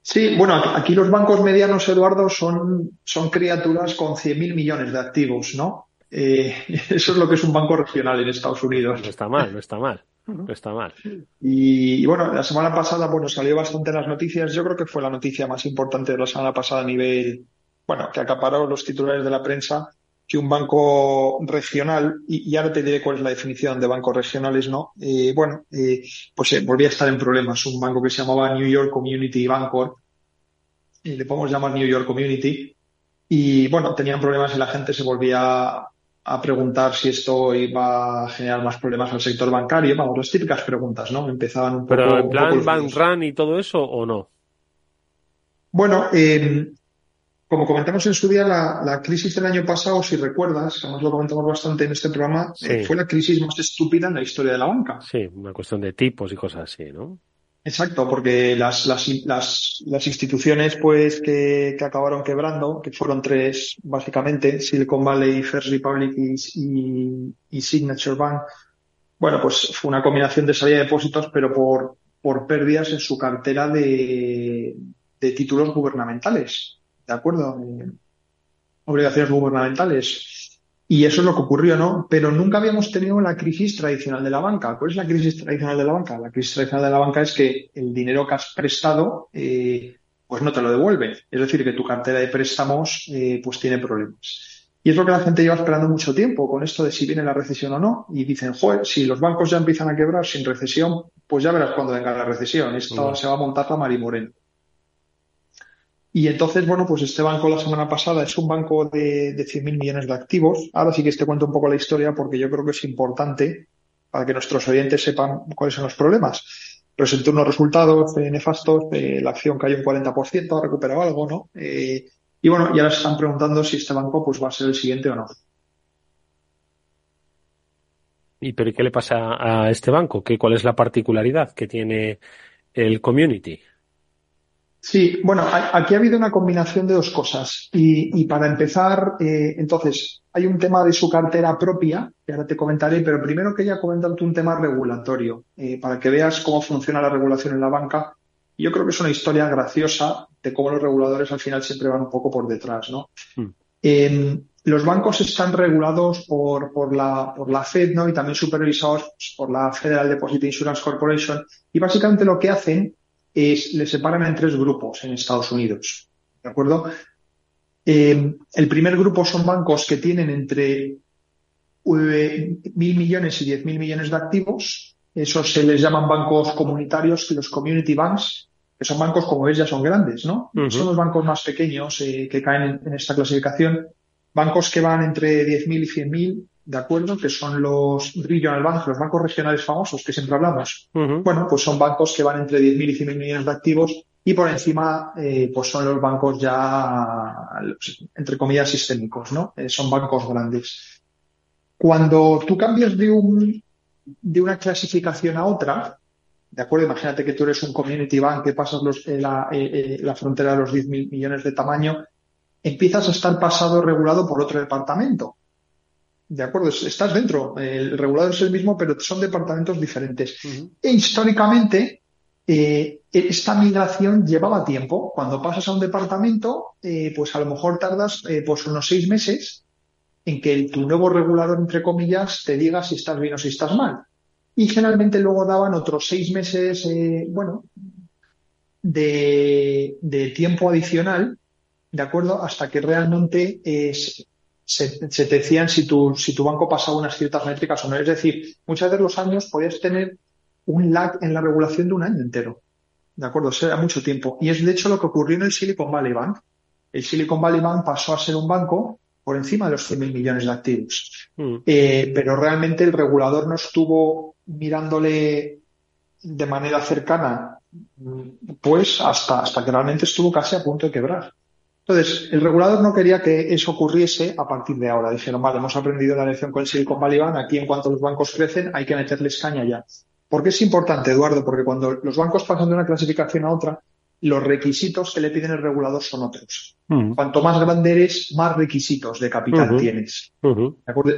Sí, bueno, aquí los bancos medianos, Eduardo, son, son criaturas con 100.000 millones de activos, ¿no? Eh, eso es lo que es un banco regional en Estados Unidos. No está mal, no está mal. No está mal. Y, bueno, la semana pasada, bueno, salió bastante en las noticias. Yo creo que fue la noticia más importante de la semana pasada a nivel, bueno, que acaparó los titulares de la prensa, que un banco regional, y, ya ahora te diré cuál es la definición de bancos regionales, ¿no? Eh, bueno, eh, pues volvía a estar en problemas. Un banco que se llamaba New York Community Bancorp, y le podemos llamar New York Community, y bueno, tenían problemas y la gente se volvía a preguntar si esto iba a generar más problemas al sector bancario. Vamos, las típicas preguntas, ¿no? Empezaban un ¿Pero en plan bank run y todo eso o no? Bueno, eh, como comentamos en su día, la, crisis del año pasado, si recuerdas, además lo comentamos bastante en este programa, eh, fue la crisis más estúpida en la historia de la banca. Sí, una cuestión de tipos y cosas así, ¿no? Exacto, porque las, las, las, las instituciones pues que, que, acabaron quebrando, que fueron tres básicamente, Silicon Valley, First Republic y, y, Signature Bank, bueno, pues fue una combinación de salida de depósitos, pero por, por pérdidas en su cartera de, de títulos gubernamentales, ¿de acuerdo? obligaciones gubernamentales. Y eso es lo que ocurrió, ¿no? Pero nunca habíamos tenido la crisis tradicional de la banca. ¿Cuál es la crisis tradicional de la banca? La crisis tradicional de la banca es que el dinero que has prestado, eh, pues no te lo devuelven. Es decir, que tu cartera de préstamos, eh, pues tiene problemas. Y es lo que la gente lleva esperando mucho tiempo con esto de si viene la recesión o no. Y dicen, joder, si los bancos ya empiezan a quebrar sin recesión, pues ya verás cuando venga la recesión. Esto se va a montar la Marimoreno. Y entonces, bueno, pues este banco la semana pasada es un banco de, de 100.000 millones de activos. Ahora sí que te cuento un poco la historia porque yo creo que es importante para que nuestros oyentes sepan cuáles son los problemas. Presentó unos resultados eh, nefastos, eh, la acción cayó un 40%, ha recuperado algo, ¿no? Eh, y bueno, ya se están preguntando si este banco pues va a ser el siguiente o no. ¿Y pero qué le pasa a este banco? ¿Qué, ¿Cuál es la particularidad que tiene el community? Sí, bueno, aquí ha habido una combinación de dos cosas. Y, para empezar, eh, entonces, hay un tema de su cartera propia, que ahora te comentaré, pero primero quería comentarte un tema regulatorio, eh, para que veas cómo funciona la regulación en la banca. Yo creo que es una historia graciosa de cómo los reguladores al final siempre van un poco por detrás, ¿no? Hmm. los bancos están regulados por, por, la, por la Fed, ¿no? Y también supervisados por la Federal Deposit Insurance Corporation. Y básicamente lo que hacen es, le separan en tres grupos en Estados Unidos. ¿De acuerdo? Eh, el primer grupo son bancos que tienen entre mil millones y diez mil millones de activos. Esos se les llaman bancos comunitarios, los community banks, que son bancos, como ves, ya son grandes, ¿no? Son los bancos más pequeños eh, que caen en, esta clasificación. Bancos que van entre 10.000 y 100.000 ¿de acuerdo? Que son los regional banks, los bancos regionales famosos que siempre hablamos. Bueno, pues son bancos que van entre 10.000 y 100.000 millones de activos y por encima, eh, pues son los bancos ya, entre comillas, sistémicos, ¿no? Eh, son bancos grandes. Cuando tú cambias de un, de una clasificación a otra, ¿de acuerdo? Imagínate que tú eres un community bank que pasas los, eh, la, la frontera de los 10.000 millones de tamaño, empiezas a estar pasado regulado por otro departamento de acuerdo, estás dentro. El regulador es el mismo, pero son departamentos diferentes. E históricamente, eh, esta migración llevaba tiempo. Cuando pasas a un departamento, eh, pues a lo mejor tardas eh, pues unos seis meses en que tu nuevo regulador, entre comillas, te diga si estás bien o si estás mal. Y generalmente luego daban otros seis meses, bueno, de, de, tiempo adicional, ¿de acuerdo? Hasta que realmente es, se, te decían si tu, si tu banco pasaba unas ciertas métricas o no. Es decir, muchas de los años podías tener un lag en la regulación de un año entero. ¿De acuerdo? Eso era mucho tiempo. Y es de hecho lo que ocurrió en el Silicon Valley Bank. El Silicon Valley Bank pasó a ser un banco por encima de los 100.000 millones de activos. Mm. Eh, pero realmente el regulador no estuvo mirándole de manera cercana, pues hasta, hasta que realmente estuvo casi a punto de quebrar. Entonces, el regulador no quería que eso ocurriese a partir de ahora. Dijeron, vale, hemos aprendido la lección con el Silicon Valley Bank, aquí en cuanto los bancos crecen hay que meterles caña ya. ¿Por qué es importante, Eduardo? Porque cuando los bancos pasan de una clasificación a otra, los requisitos que le piden el regulador son otros. Cuanto más grande eres, más requisitos de capital tienes.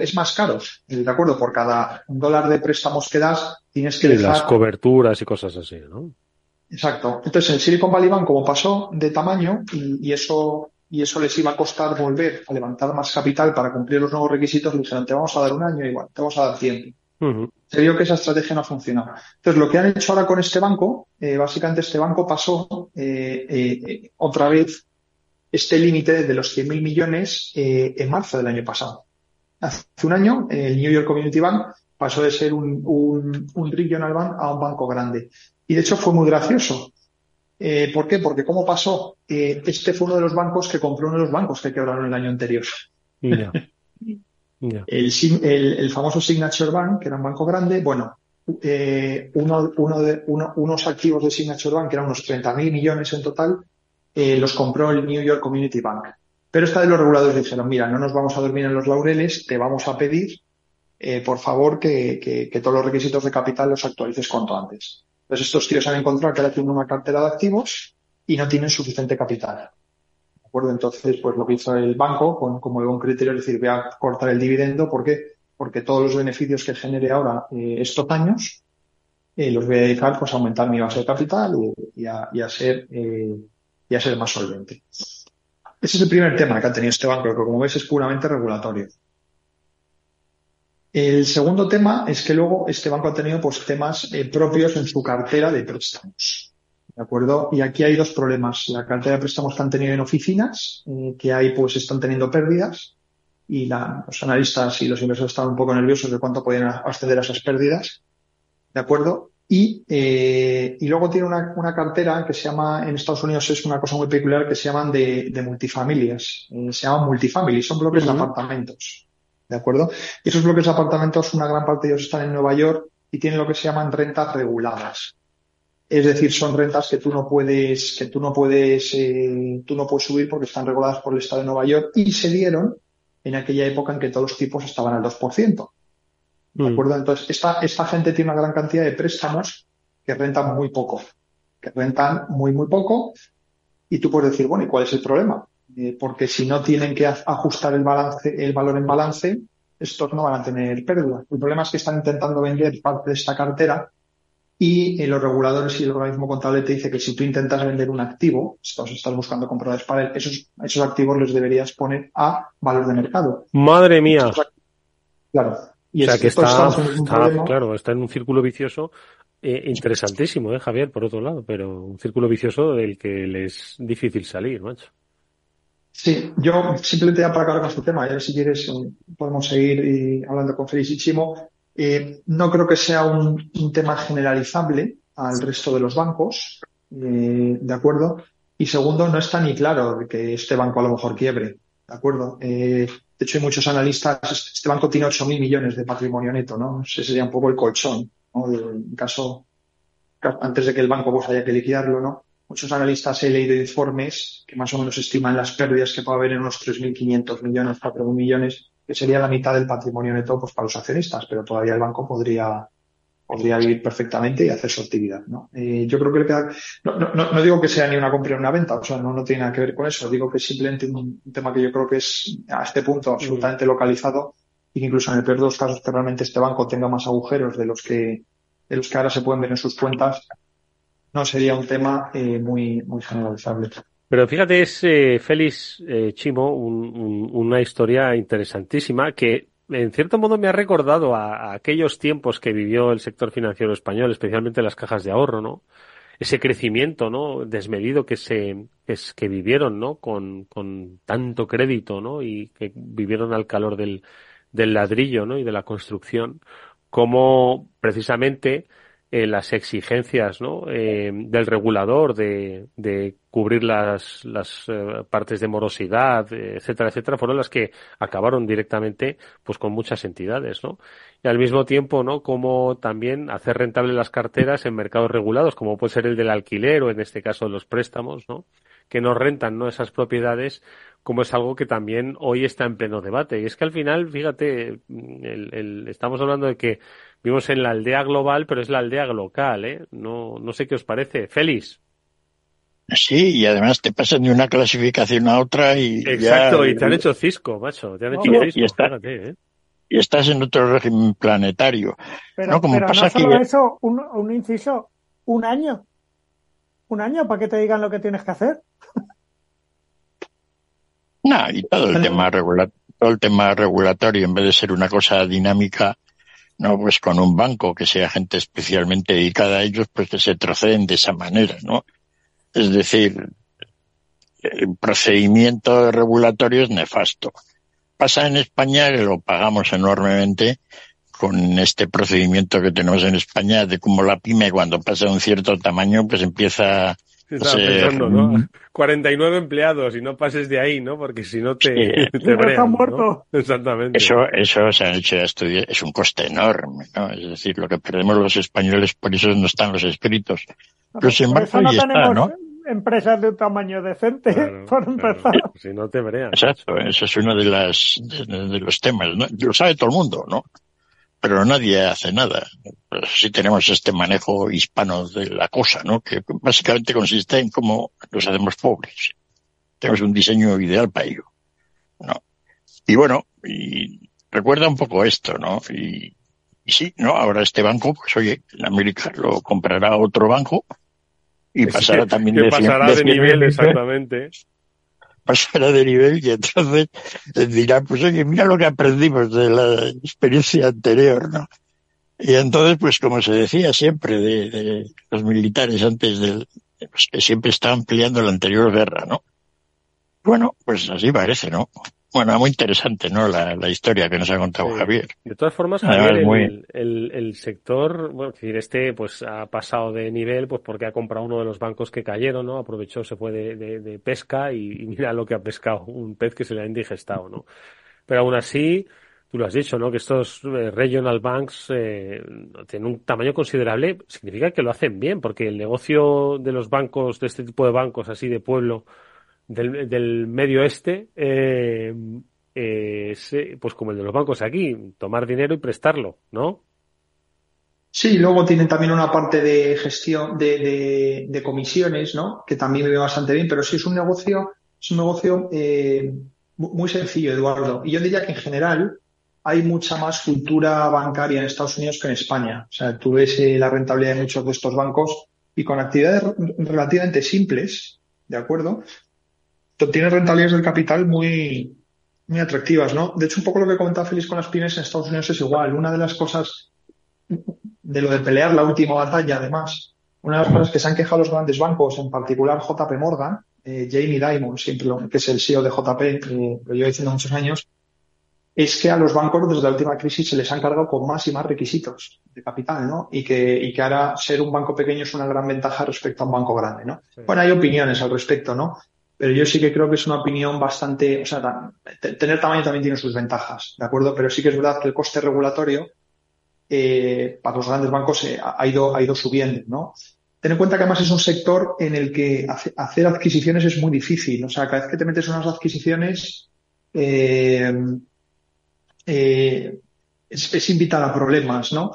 Es más caro. ¿De acuerdo? Por cada dólar de préstamos que das, tienes que dejar... las coberturas y cosas así, ¿no? Exacto. Entonces, el Silicon Valley Bank, como pasó de tamaño, y, eso y eso les iba a costar volver a levantar más capital para cumplir los nuevos requisitos, le dijeron, te vamos a dar un año igual, te vamos a dar tiempo. Se vio que esa estrategia no funcionaba. Entonces, lo que han hecho ahora con este banco, eh, básicamente este banco pasó eh, eh, otra vez este límite de los 100.000 millones en marzo del año pasado. Hace un año, el New York Community Bank pasó de ser un, un, un regional bank a un banco grande. Y de hecho fue muy gracioso. Eh, ¿Por qué? Porque ¿cómo pasó? Eh, este fue uno de los bancos que compró uno de los bancos que quebraron el año anterior. El, famoso Signature Bank, que era un banco grande, bueno, eh, uno, uno de, unos activos de Signature Bank, que eran unos 30.000 millones en total, los compró el New York Community Bank. Pero esta de los reguladores dijeron, mira, no nos vamos a dormir en los laureles, te vamos a pedir, por favor, que, que todos los requisitos de capital los actualices cuanto antes. Entonces estos tíos han encontrado que ahora tienen una cartera de activos y no tienen suficiente capital. ¿De acuerdo? Entonces, pues lo que hizo el banco, con, como un criterio, es decir, voy a cortar el dividendo, ¿por qué? Porque todos los beneficios que genere ahora eh, estos años eh, los voy a dedicar pues, a aumentar mi base de capital y, a, ser, eh, y a ser más solvente. Ese es el primer tema que ha tenido este banco, que como ves es puramente regulatorio. El segundo tema es que luego este banco ha tenido pues temas eh, propios en su cartera de préstamos. ¿De acuerdo? Y aquí hay dos problemas. La cartera de préstamos que han tenido en oficinas, eh, que ahí pues están teniendo pérdidas y los analistas y los inversores están un poco nerviosos de cuánto pueden ascender a esas pérdidas. ¿De acuerdo? Y, eh, y luego tiene una, una, cartera que se llama, en Estados Unidos es una cosa muy peculiar que se llaman de, de multifamilias. se llaman multifamily, son bloques de apartamentos. ¿De acuerdo? Y esos bloques de apartamentos, una gran parte de ellos están en Nueva York y tienen lo que se llaman rentas reguladas. Es decir, son rentas que tú no puedes, que tú no puedes, eh, tú no puedes subir porque están reguladas por el Estado de Nueva York y se dieron en aquella época en que todos los tipos estaban al 2%. ¿De mm. acuerdo? Entonces, esta, esta gente tiene una gran cantidad de préstamos que rentan muy poco, que rentan muy, muy poco. Y tú puedes decir, bueno, ¿y cuál es el problema? Eh, porque si no tienen que ajustar el balance, el valor en balance, estos no van a tener pérdida. El problema es que están intentando vender parte de esta cartera y eh, los reguladores y el organismo contable te dice que si tú intentas vender un activo, estás, estás buscando compradores para él, esos, esos activos los deberías poner a valor de mercado. Madre mía. Claro. Y o sea que está, claro, está en un círculo vicioso eh, interesantísimo, ¿eh, Javier? Por otro lado, pero un círculo vicioso del que les es difícil salir, macho. Sí, yo simplemente ya para acabar con este tema, ya si quieres podemos seguir hablando con Felicichimo. Eh, no creo que sea un, tema generalizable al resto de los bancos, eh, ¿de acuerdo? Y segundo, no está ni claro que este banco a lo mejor quiebre, ¿de acuerdo? Eh, de hecho, hay muchos analistas, este banco tiene 8.000 millones de patrimonio neto, ¿no? Ese sería un poco el colchón, ¿no? En caso, antes de que el banco pues haya que liquidarlo, ¿no? Muchos analistas he leído informes que más o menos estiman las pérdidas que puede haber en unos 3.500 millones, 4.000 millones, que sería la mitad del patrimonio neto pues, para los accionistas, pero todavía el banco podría, podría vivir perfectamente y hacer su actividad. ¿no? Eh, yo creo que le queda, no, no, no, digo que sea ni una compra ni una venta, o sea, no, no tiene nada que ver con eso, digo que es simplemente un, tema que yo creo que es a este punto absolutamente localizado y que incluso en el peor de los casos que realmente este banco tenga más agujeros de los que, de los que ahora se pueden ver en sus cuentas, no sería un tema eh, muy, muy generalizable. Pero fíjate, es eh, Félix eh, Chimo una historia interesantísima que en cierto modo me ha recordado a, aquellos tiempos que vivió el sector financiero español, especialmente las cajas de ahorro, ¿no? Ese crecimiento, ¿no? Desmedido que se, que, vivieron, ¿no? Con, con tanto crédito, ¿no? Y que vivieron al calor del, del ladrillo, ¿no? Y de la construcción, como precisamente eh, las exigencias ¿no? eh, del regulador de, de cubrir las, las eh, partes de morosidad, etcétera, etcétera, fueron las que acabaron directamente pues con muchas entidades, ¿no? Y al mismo tiempo, ¿no? Como también hacer rentables las carteras en mercados regulados, como puede ser el del alquiler o en este caso los préstamos, ¿no? Que nos rentan, ¿no? Esas propiedades como es algo que también hoy está en pleno debate. Y es que al final, fíjate, el, el, estamos hablando de que Vimos en la aldea global, pero es la aldea local, ¿eh? No, no sé qué os parece. Félix. Sí, y además te pasan de una clasificación a otra y. Exacto, y te han hecho cisco, macho. Te han hecho cisco, y, ¿eh? y estás en otro régimen planetario. Pero no, como pasa solo eso, un, un inciso, un año. Un año para que te digan lo que tienes que hacer. No, y todo el tema todo el tema regulatorio, en vez de ser una cosa dinámica, no pues con un banco que sea gente especialmente dedicada a ellos, pues que se troceen de esa manera, ¿no? Es decir, el procedimiento regulatorio es nefasto. Pasa en España que lo pagamos enormemente con este procedimiento que tenemos en España de cómo la pyme cuando pasa un cierto tamaño pues empieza estaba pensando, ¿no? 49 empleados y no pases de ahí, ¿no? Porque si no te, te brean, muerto. Exactamente. Eso, eso se han hecho estudios, es un coste enorme, ¿no? Es decir, lo que perdemos los españoles, por eso no están los escritos. Pero sin embargo, no está, ¿no? Empresas de un tamaño decente, por empezar. Si no te brean. Exacto, eso es uno de, las, de los temas, ¿no? Lo sabe todo el mundo, ¿no? Pero nadie hace nada. Pues sí tenemos este manejo hispano de la cosa, ¿no? Que básicamente consiste en cómo nos hacemos pobres. Tenemos un diseño ideal para ello, ¿no? Y bueno, y recuerda un poco esto, ¿no? Y, y sí, ¿no? Ahora este banco, pues oye, en América lo comprará otro banco y pasará también de, pasará de, nivel, exactamente. Pasará de nivel y entonces dirá, pues oye, mira lo que aprendimos de la experiencia anterior, ¿no? Y entonces, pues como se decía siempre de, los militares antes del, que siempre estaban peleando la anterior guerra, ¿no? Bueno, pues así parece, ¿no? Bueno, muy interesante, ¿no? La, la historia que nos ha contado Javier. De todas formas, Javier, el, el, sector, bueno, decir, este pues ha pasado de nivel pues porque ha comprado uno de los bancos que cayeron, ¿no? Aprovechó, se fue de, de, pesca y, mira lo que ha pescado, un pez que se le ha indigestado, ¿no? Pero aún así, tú lo has dicho, ¿no? Que estos eh, regional banks eh, tienen un tamaño considerable, significa que lo hacen bien, porque el negocio de los bancos, de este tipo de bancos así de pueblo, del, del medio este, eh, pues como el de los bancos aquí, tomar dinero y prestarlo, ¿no? Sí, luego tienen también una parte de gestión de, de, comisiones, ¿no? Que también me ve bastante bien, pero sí es un negocio, es un negocio eh, muy sencillo, Eduardo. Y yo diría que en general hay mucha más cultura bancaria en Estados Unidos que en España. O sea, tú ves eh, la rentabilidad de muchos de estos bancos y con actividades relativamente simples, ¿de acuerdo? Tiene rentabilidades del capital muy, muy atractivas, ¿no? De hecho, un poco lo que comentaba Félix con las pymes en Estados Unidos es igual. Una de las cosas de lo de pelear la última batalla, además, una de las cosas que se han quejado los grandes bancos, en particular JP Morgan, eh, Jamie Dimon, siempre que es el CEO de JP, eh, lo llevo diciendo muchos años, es que a los bancos desde la última crisis se les han cargado con más y más requisitos de capital, ¿no? Y que, y que ahora ser un banco pequeño es una gran ventaja respecto a un banco grande, ¿no? Bueno, hay opiniones al respecto, ¿no? Pero yo sí que creo que es una opinión bastante, o sea, tener tamaño también tiene sus ventajas, ¿de acuerdo? Pero sí que es verdad que el coste regulatorio eh, para los grandes bancos eh, ha, ido, ha ido subiendo, ¿no? Ten en cuenta que además es un sector en el que hacer adquisiciones es muy difícil, o sea, cada vez que te metes en unas adquisiciones eh, eh es, es invitar a problemas, ¿no?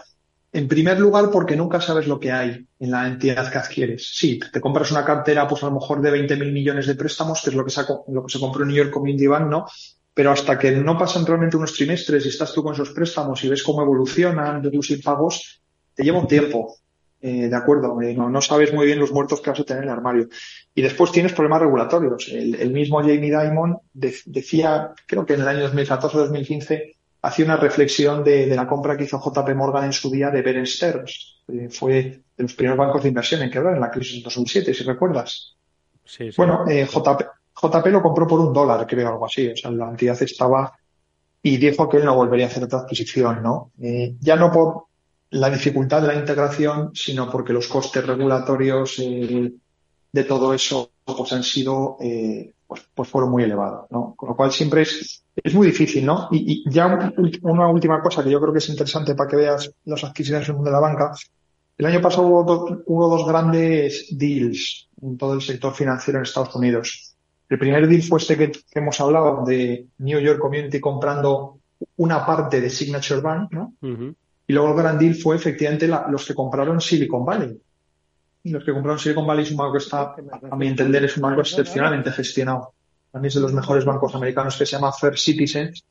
En primer lugar, porque nunca sabes lo que hay en la entidad que adquieres. Sí, te compras una cartera, pues a lo mejor de 20 mil millones de préstamos, que es lo que, lo que se compró en New York Community Bank, ¿no? Pero hasta que no pasan realmente unos trimestres y estás tú con esos préstamos y ves cómo evolucionan, deducir pagos, te lleva un tiempo. Eh, de acuerdo, eh, no, sabes muy bien los muertos que vas a tener en el armario. Y después tienes problemas regulatorios. El, mismo Jamie Dimon decía, creo que en el año 2014-2015, hacía una reflexión de, la compra que hizo JP Morgan en su día de Bear Stearns. fue de los primeros bancos de inversión en quebrar en la crisis de 2007, si recuerdas. Sí, sí. Bueno, eh, JP, JP lo compró por un dólar, creo, algo así. O sea, la entidad estaba y dijo que él no volvería a hacer otra adquisición, ¿no? Eh, ya no por la dificultad de la integración, sino porque los costes regulatorios eh, de todo eso pues han sido eh, pues, pues fueron muy elevados, ¿no? Con lo cual siempre es, es muy difícil, ¿no? Y, ya una última cosa que yo creo que es interesante para que veas las adquisiciones en el mundo de la banca. El año pasado hubo, dos grandes deals en todo el sector financiero en Estados Unidos. El primer deal fue este que, hemos hablado de New York Community comprando una parte de Signature Bank, ¿no? Y luego el gran deal fue efectivamente los que compraron Silicon Valley, los que compraron Silicon Valley es un banco que está, a mi entender, es un banco excepcionalmente gestionado. También es de los mejores bancos americanos que se llama First Citizens.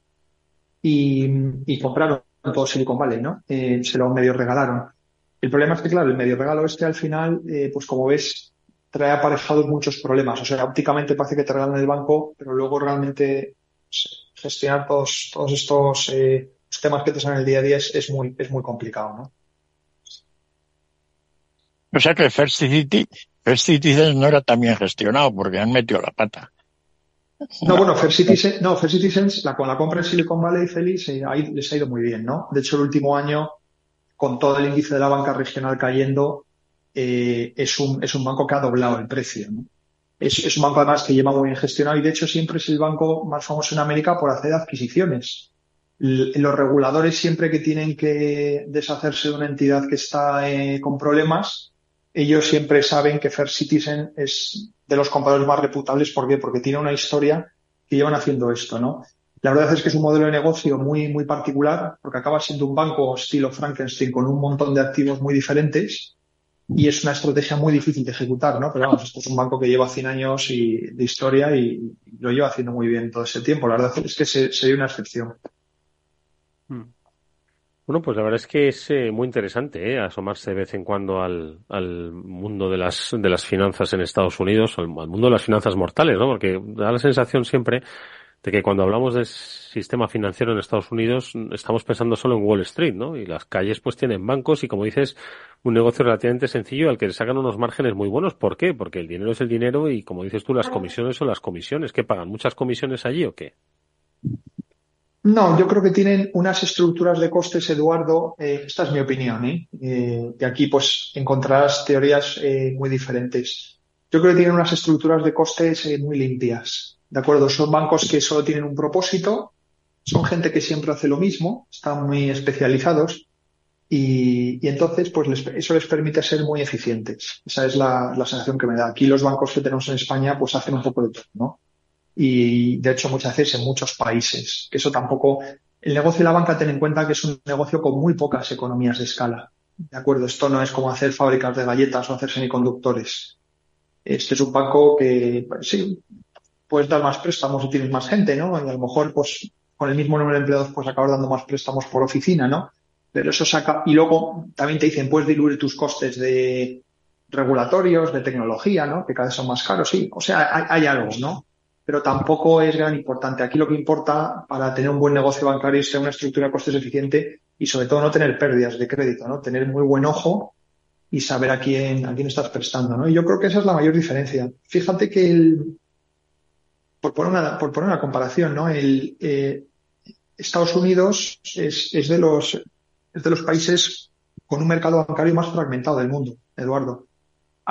Y, compraron todo Silicon Valley, ¿no? Eh, se lo medio regalaron. El problema es que, claro, el medio regalo este al final, eh, pues como ves, trae aparejados muchos problemas. O sea, ópticamente parece que te regalan el banco, pero luego realmente gestionar todos, todos estos eh, temas que te salen el día a día es, es, muy, es muy complicado, ¿no? O sea que First City, First Citizens no era tan bien gestionado porque han metido la pata. No, bueno, First Citizens, no, First Citizens la, con la compra en Silicon Valley, Félix, eh, les ha ido muy bien, ¿no? De hecho, el último año, con todo el índice de la banca regional cayendo, eh, es, un, es un banco que ha doblado el precio, ¿no? Es, es, un banco además que lleva muy bien gestionado y de hecho siempre es el banco más famoso en América por hacer adquisiciones. los reguladores siempre que tienen que deshacerse de una entidad que está eh, con problemas, ellos siempre saben que First Citizen es de los compradores más reputables. ¿Por qué? Porque tiene una historia que llevan haciendo esto, ¿no? La verdad es que es un modelo de negocio muy, muy particular, porque acaba siendo un banco estilo Frankenstein con un montón de activos muy diferentes y es una estrategia muy difícil de ejecutar, ¿no? Pero vamos, esto es un banco que lleva 100 años y, de historia y, lo lleva haciendo muy bien todo ese tiempo. La verdad es que se, sería una excepción. Bueno, pues la verdad es que es eh, muy interesante ¿eh? asomarse de vez en cuando al, al, mundo de las, de las finanzas en Estados Unidos, al, al, mundo de las finanzas mortales, ¿no? Porque da la sensación siempre de que cuando hablamos del sistema financiero en Estados Unidos estamos pensando solo en Wall Street, ¿no? Y las calles pues tienen bancos y como dices, un negocio relativamente sencillo al que sacan unos márgenes muy buenos. ¿Por qué? Porque el dinero es el dinero y como dices tú, las comisiones son las comisiones. ¿Qué pagan? ¿Muchas comisiones allí o qué? No, yo creo que tienen unas estructuras de costes, Eduardo, eh, esta es mi opinión, ¿eh? eh de aquí pues encontrarás teorías eh, muy diferentes. Yo creo que tienen unas estructuras de costes eh, muy limpias, ¿de acuerdo? Son bancos que solo tienen un propósito, son gente que siempre hace lo mismo, están muy especializados y, y entonces pues les, eso les permite ser muy eficientes. Esa es la, la sensación que me da. Aquí los bancos que tenemos en España pues hacen un poco de todo, ¿no? Y de hecho muchas veces en muchos países. Que eso tampoco, el negocio de la banca ten en cuenta que es un negocio con muy pocas economías de escala. De acuerdo, esto no es como hacer fábricas de galletas o hacer semiconductores. Este es un banco que, sí, puedes dar más préstamos y tienes más gente, ¿no? Y a lo mejor, pues, con el mismo número de empleados, pues acabas dando más préstamos por oficina, ¿no? Pero eso saca, y luego también te dicen, puedes diluir tus costes de regulatorios, de tecnología, ¿no? Que cada vez son más caros, sí. O sea, hay algo, ¿no? Pero tampoco es gran importante. Aquí lo que importa para tener un buen negocio bancario es una estructura de costes eficiente y sobre todo no tener pérdidas de crédito, ¿no? Tener muy buen ojo y saber a quién, a quién estás prestando, ¿no? Y yo creo que esa es la mayor diferencia. Fíjate que el, por poner una, por poner una comparación, ¿no? El, eh, Estados Unidos es, es de los, es de los países con un mercado bancario más fragmentado del mundo, Eduardo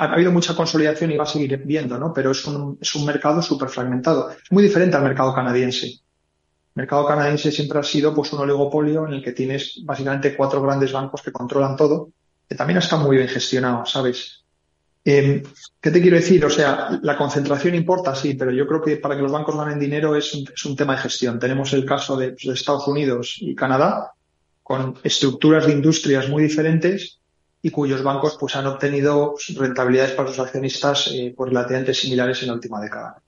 ha habido mucha consolidación y va a seguir viendo, ¿no? Pero es un, es un mercado súper fragmentado. Es muy diferente al mercado canadiense. El mercado canadiense siempre ha sido pues un oligopolio en el que tienes básicamente cuatro grandes bancos que controlan todo, que también está muy bien gestionado, ¿sabes? Eh, ¿Qué te quiero decir? O sea, la concentración importa, sí, pero yo creo que para que los bancos ganen dinero es un, es un tema de gestión. Tenemos el caso de, pues, de Estados Unidos y Canadá, con estructuras de industrias muy diferentes y cuyos bancos pues han obtenido rentabilidades para sus accionistas eh, pues relativamente similares en la última década.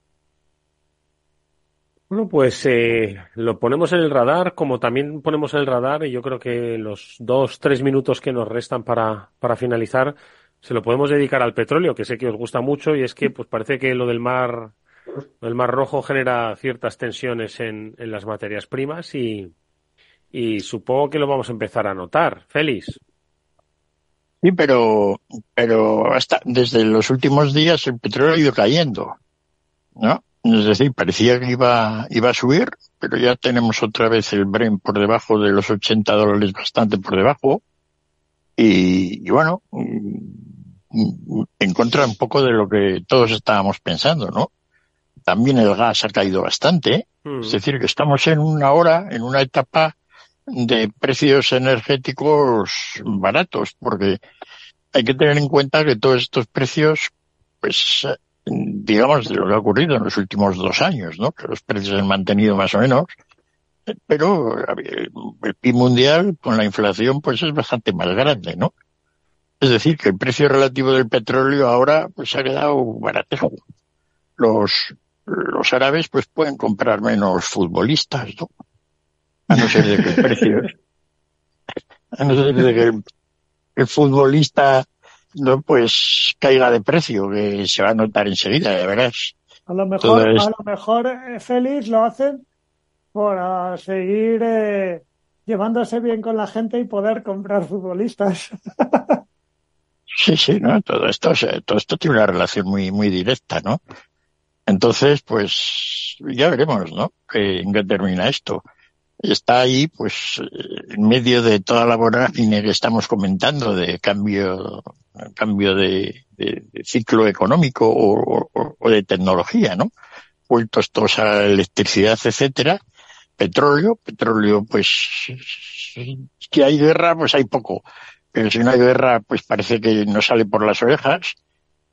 Bueno, pues eh, lo ponemos en el radar, como también ponemos en el radar, y yo creo que los dos, tres minutos que nos restan para, para finalizar, se lo podemos dedicar al petróleo, que sé que os gusta mucho, y es que pues parece que lo del mar, el mar rojo genera ciertas tensiones en, en las materias primas y, y supongo que lo vamos a empezar a notar. Félix. Sí, pero, pero hasta desde los últimos días el petróleo ha ido cayendo, ¿no? Es decir, parecía que iba, iba a subir, pero ya tenemos otra vez el Brent por debajo de los 80 dólares, bastante por debajo. Y, y bueno, mm, en contra un poco de lo que todos estábamos pensando, ¿no? También el gas ha caído bastante. Mm. Es decir, que estamos en una hora, en una etapa de precios energéticos baratos, porque hay que tener en cuenta que todos estos precios, pues, digamos, de lo que ha ocurrido en los últimos dos años, ¿no? Que los precios se han mantenido más o menos, pero el PIB mundial con la inflación, pues es bastante más grande, ¿no? Es decir, que el precio relativo del petróleo ahora, pues ha quedado barato. Los, los árabes, pues pueden comprar menos futbolistas, ¿no? A no ser de que el precio, a no ser de que el, futbolista no pues caiga de precio, que se va a notar enseguida, de verás. A lo mejor, a lo mejor eh, Félix lo hacen para seguir eh, llevándose bien con la gente y poder comprar futbolistas. sí, sí, ¿no? Todo esto, todo esto tiene una relación muy, muy directa, ¿no? Entonces, pues, ya veremos, ¿no? En qué termina esto está ahí, pues, en medio de toda la vorágine que estamos comentando de cambio, cambio de, de, de ciclo económico o, o, de tecnología, ¿no? Vueltos todos a electricidad, etcétera, petróleo, petróleo, pues, que hay guerra, pues hay poco. Pero si no hay guerra, pues parece que no sale por las orejas,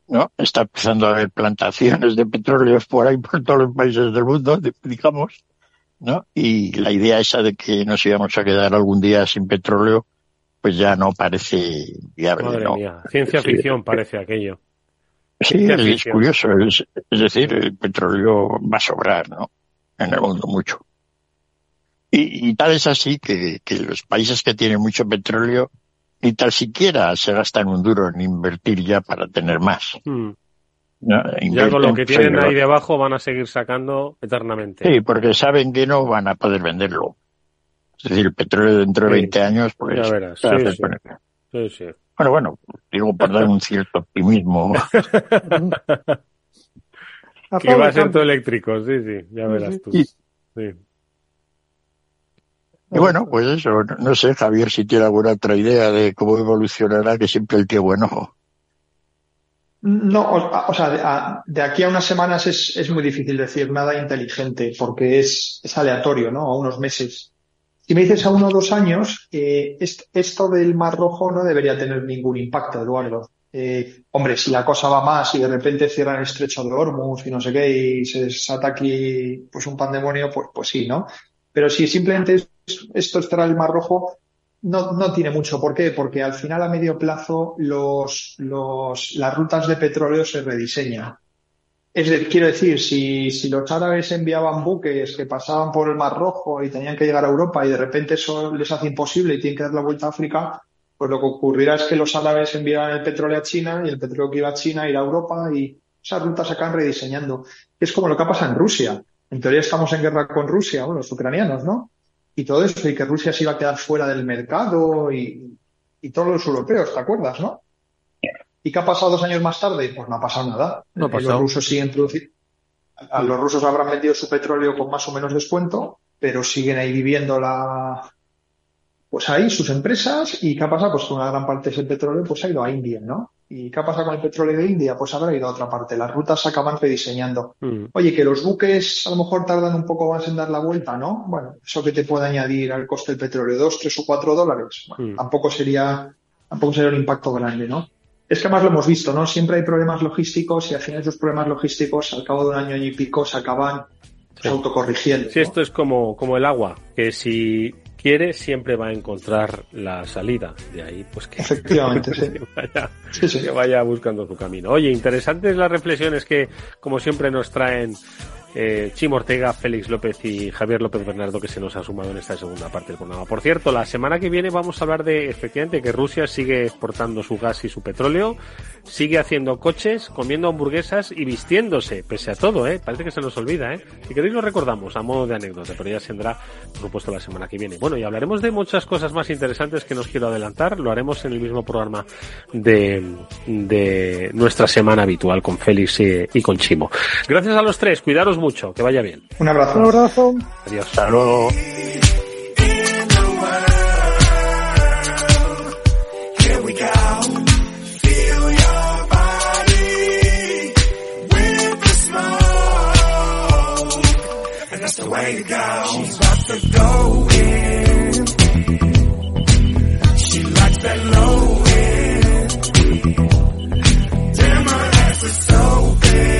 ¿no? Está empezando a haber plantaciones de petróleo por ahí, por todos los países del mundo, digamos ¿no? Y la idea esa de que nos íbamos a quedar algún día sin petróleo, pues ya no parece viable. Madre ¿no? mía. Ciencia ficción parece aquello. Sí, es, es, curioso. Es, es, decir, el petróleo va a sobrar, ¿no? En el mundo mucho. Y, tal es así que, los países que tienen mucho petróleo ni tan siquiera se gastan un duro en invertir ya para tener más. Ya con lo que tienen ahí debajo van a seguir sacando eternamente. Sí, porque saben que no van a poder venderlo. Es decir, el petróleo dentro de 20 años, pues... Ya verás. Sí, sí. Bueno, bueno, digo por dar un cierto optimismo. que va a ser todo eléctrico, sí, sí, ya verás tú. Sí. Y bueno, pues eso, no sé, Javier, si tiene alguna otra idea de cómo evolucionará, que siempre el tío bueno. No, o, sea, de, aquí a unas semanas es, es, muy difícil decir nada inteligente, porque es, es aleatorio, ¿no? A unos meses. Si me dices a uno o dos años, eh, esto del Mar Rojo no debería tener ningún impacto, Eduardo. Eh, hombre, si la cosa va más y de repente cierran el estrecho de Hormuz y no sé qué y se desata aquí pues un pandemonio, pues, pues sí, ¿no? Pero si simplemente esto estará el Mar Rojo, no, no tiene mucho. ¿Por qué? Porque al final a medio plazo los, los, las rutas de petróleo se rediseñan. Es quiero decir, si, si los árabes enviaban buques que pasaban por el Mar Rojo y tenían que llegar a Europa y de repente eso les hace imposible y tienen que dar la vuelta a África, pues lo que ocurrirá es que los árabes enviaban el petróleo a China y el petróleo que iba a China irá a Europa y esas rutas se acaban rediseñando. Es como lo que pasa en Rusia. En teoría estamos en guerra con Rusia, bueno, los ucranianos, ¿no? Y todo eso, y que Rusia se iba a quedar fuera del mercado y, y todos los europeos, ¿te acuerdas, no? ¿Y qué ha pasado dos años más tarde? Pues no ha pasado nada. No eh, Los rusos siguen produciendo. Los rusos habrán vendido su petróleo con más o menos descuento, pero siguen ahí viviendo la, pues ahí sus empresas y qué ha pasado pues que una gran parte de ese petróleo pues ha ido a India, ¿no? ¿Y qué ha pasado con el petróleo de India? Pues habrá ido a otra parte. Las rutas se acaban rediseñando. Mm. Oye, que los buques a lo mejor tardan un poco más en dar la vuelta, ¿no? Bueno, eso que te puede añadir al coste del petróleo, dos, tres o cuatro dólares. Bueno, mm. tampoco sería, tampoco sería un impacto grande, ¿no? Es que además lo hemos visto, ¿no? Siempre hay problemas logísticos y al final esos problemas logísticos al cabo de un año, y pico se acaban autocorrigiendo. Sí, esto es como, como el agua, que si quiere siempre va a encontrar la salida. De ahí, pues que, Efectivamente, vaya, que vaya buscando su camino. Oye, interesantes las reflexiones que, como siempre, nos traen eh, Chimo Ortega, Félix López y Javier López Bernardo que se nos ha sumado en esta segunda parte del programa. Por cierto, la semana que viene vamos a hablar de efectivamente que Rusia sigue exportando su gas y su petróleo, sigue haciendo coches, comiendo hamburguesas y vistiéndose, pese a todo, ¿eh? Parece que se nos olvida, ¿eh? Si queréis lo recordamos a modo de anécdota, pero ya se vendrá, por supuesto, la semana que viene. Bueno, y hablaremos de muchas cosas más interesantes que nos quiero adelantar, lo haremos en el mismo programa de, de nuestra semana habitual con Félix y, y con Chimo. Gracias a los tres, cuidaros mucho, que vaya bien. Un abrazo. Un abrazo. Adiós. Hasta luego. way to go. She's about to go in. She likes that low end. Damn, her ass is so big.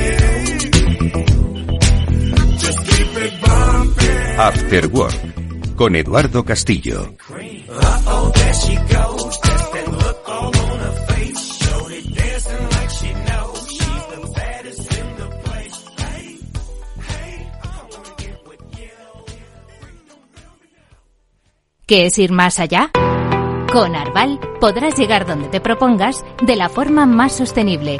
After Work con Eduardo Castillo. ¿Qué es ir más allá? Con Arval podrás llegar donde te propongas de la forma más sostenible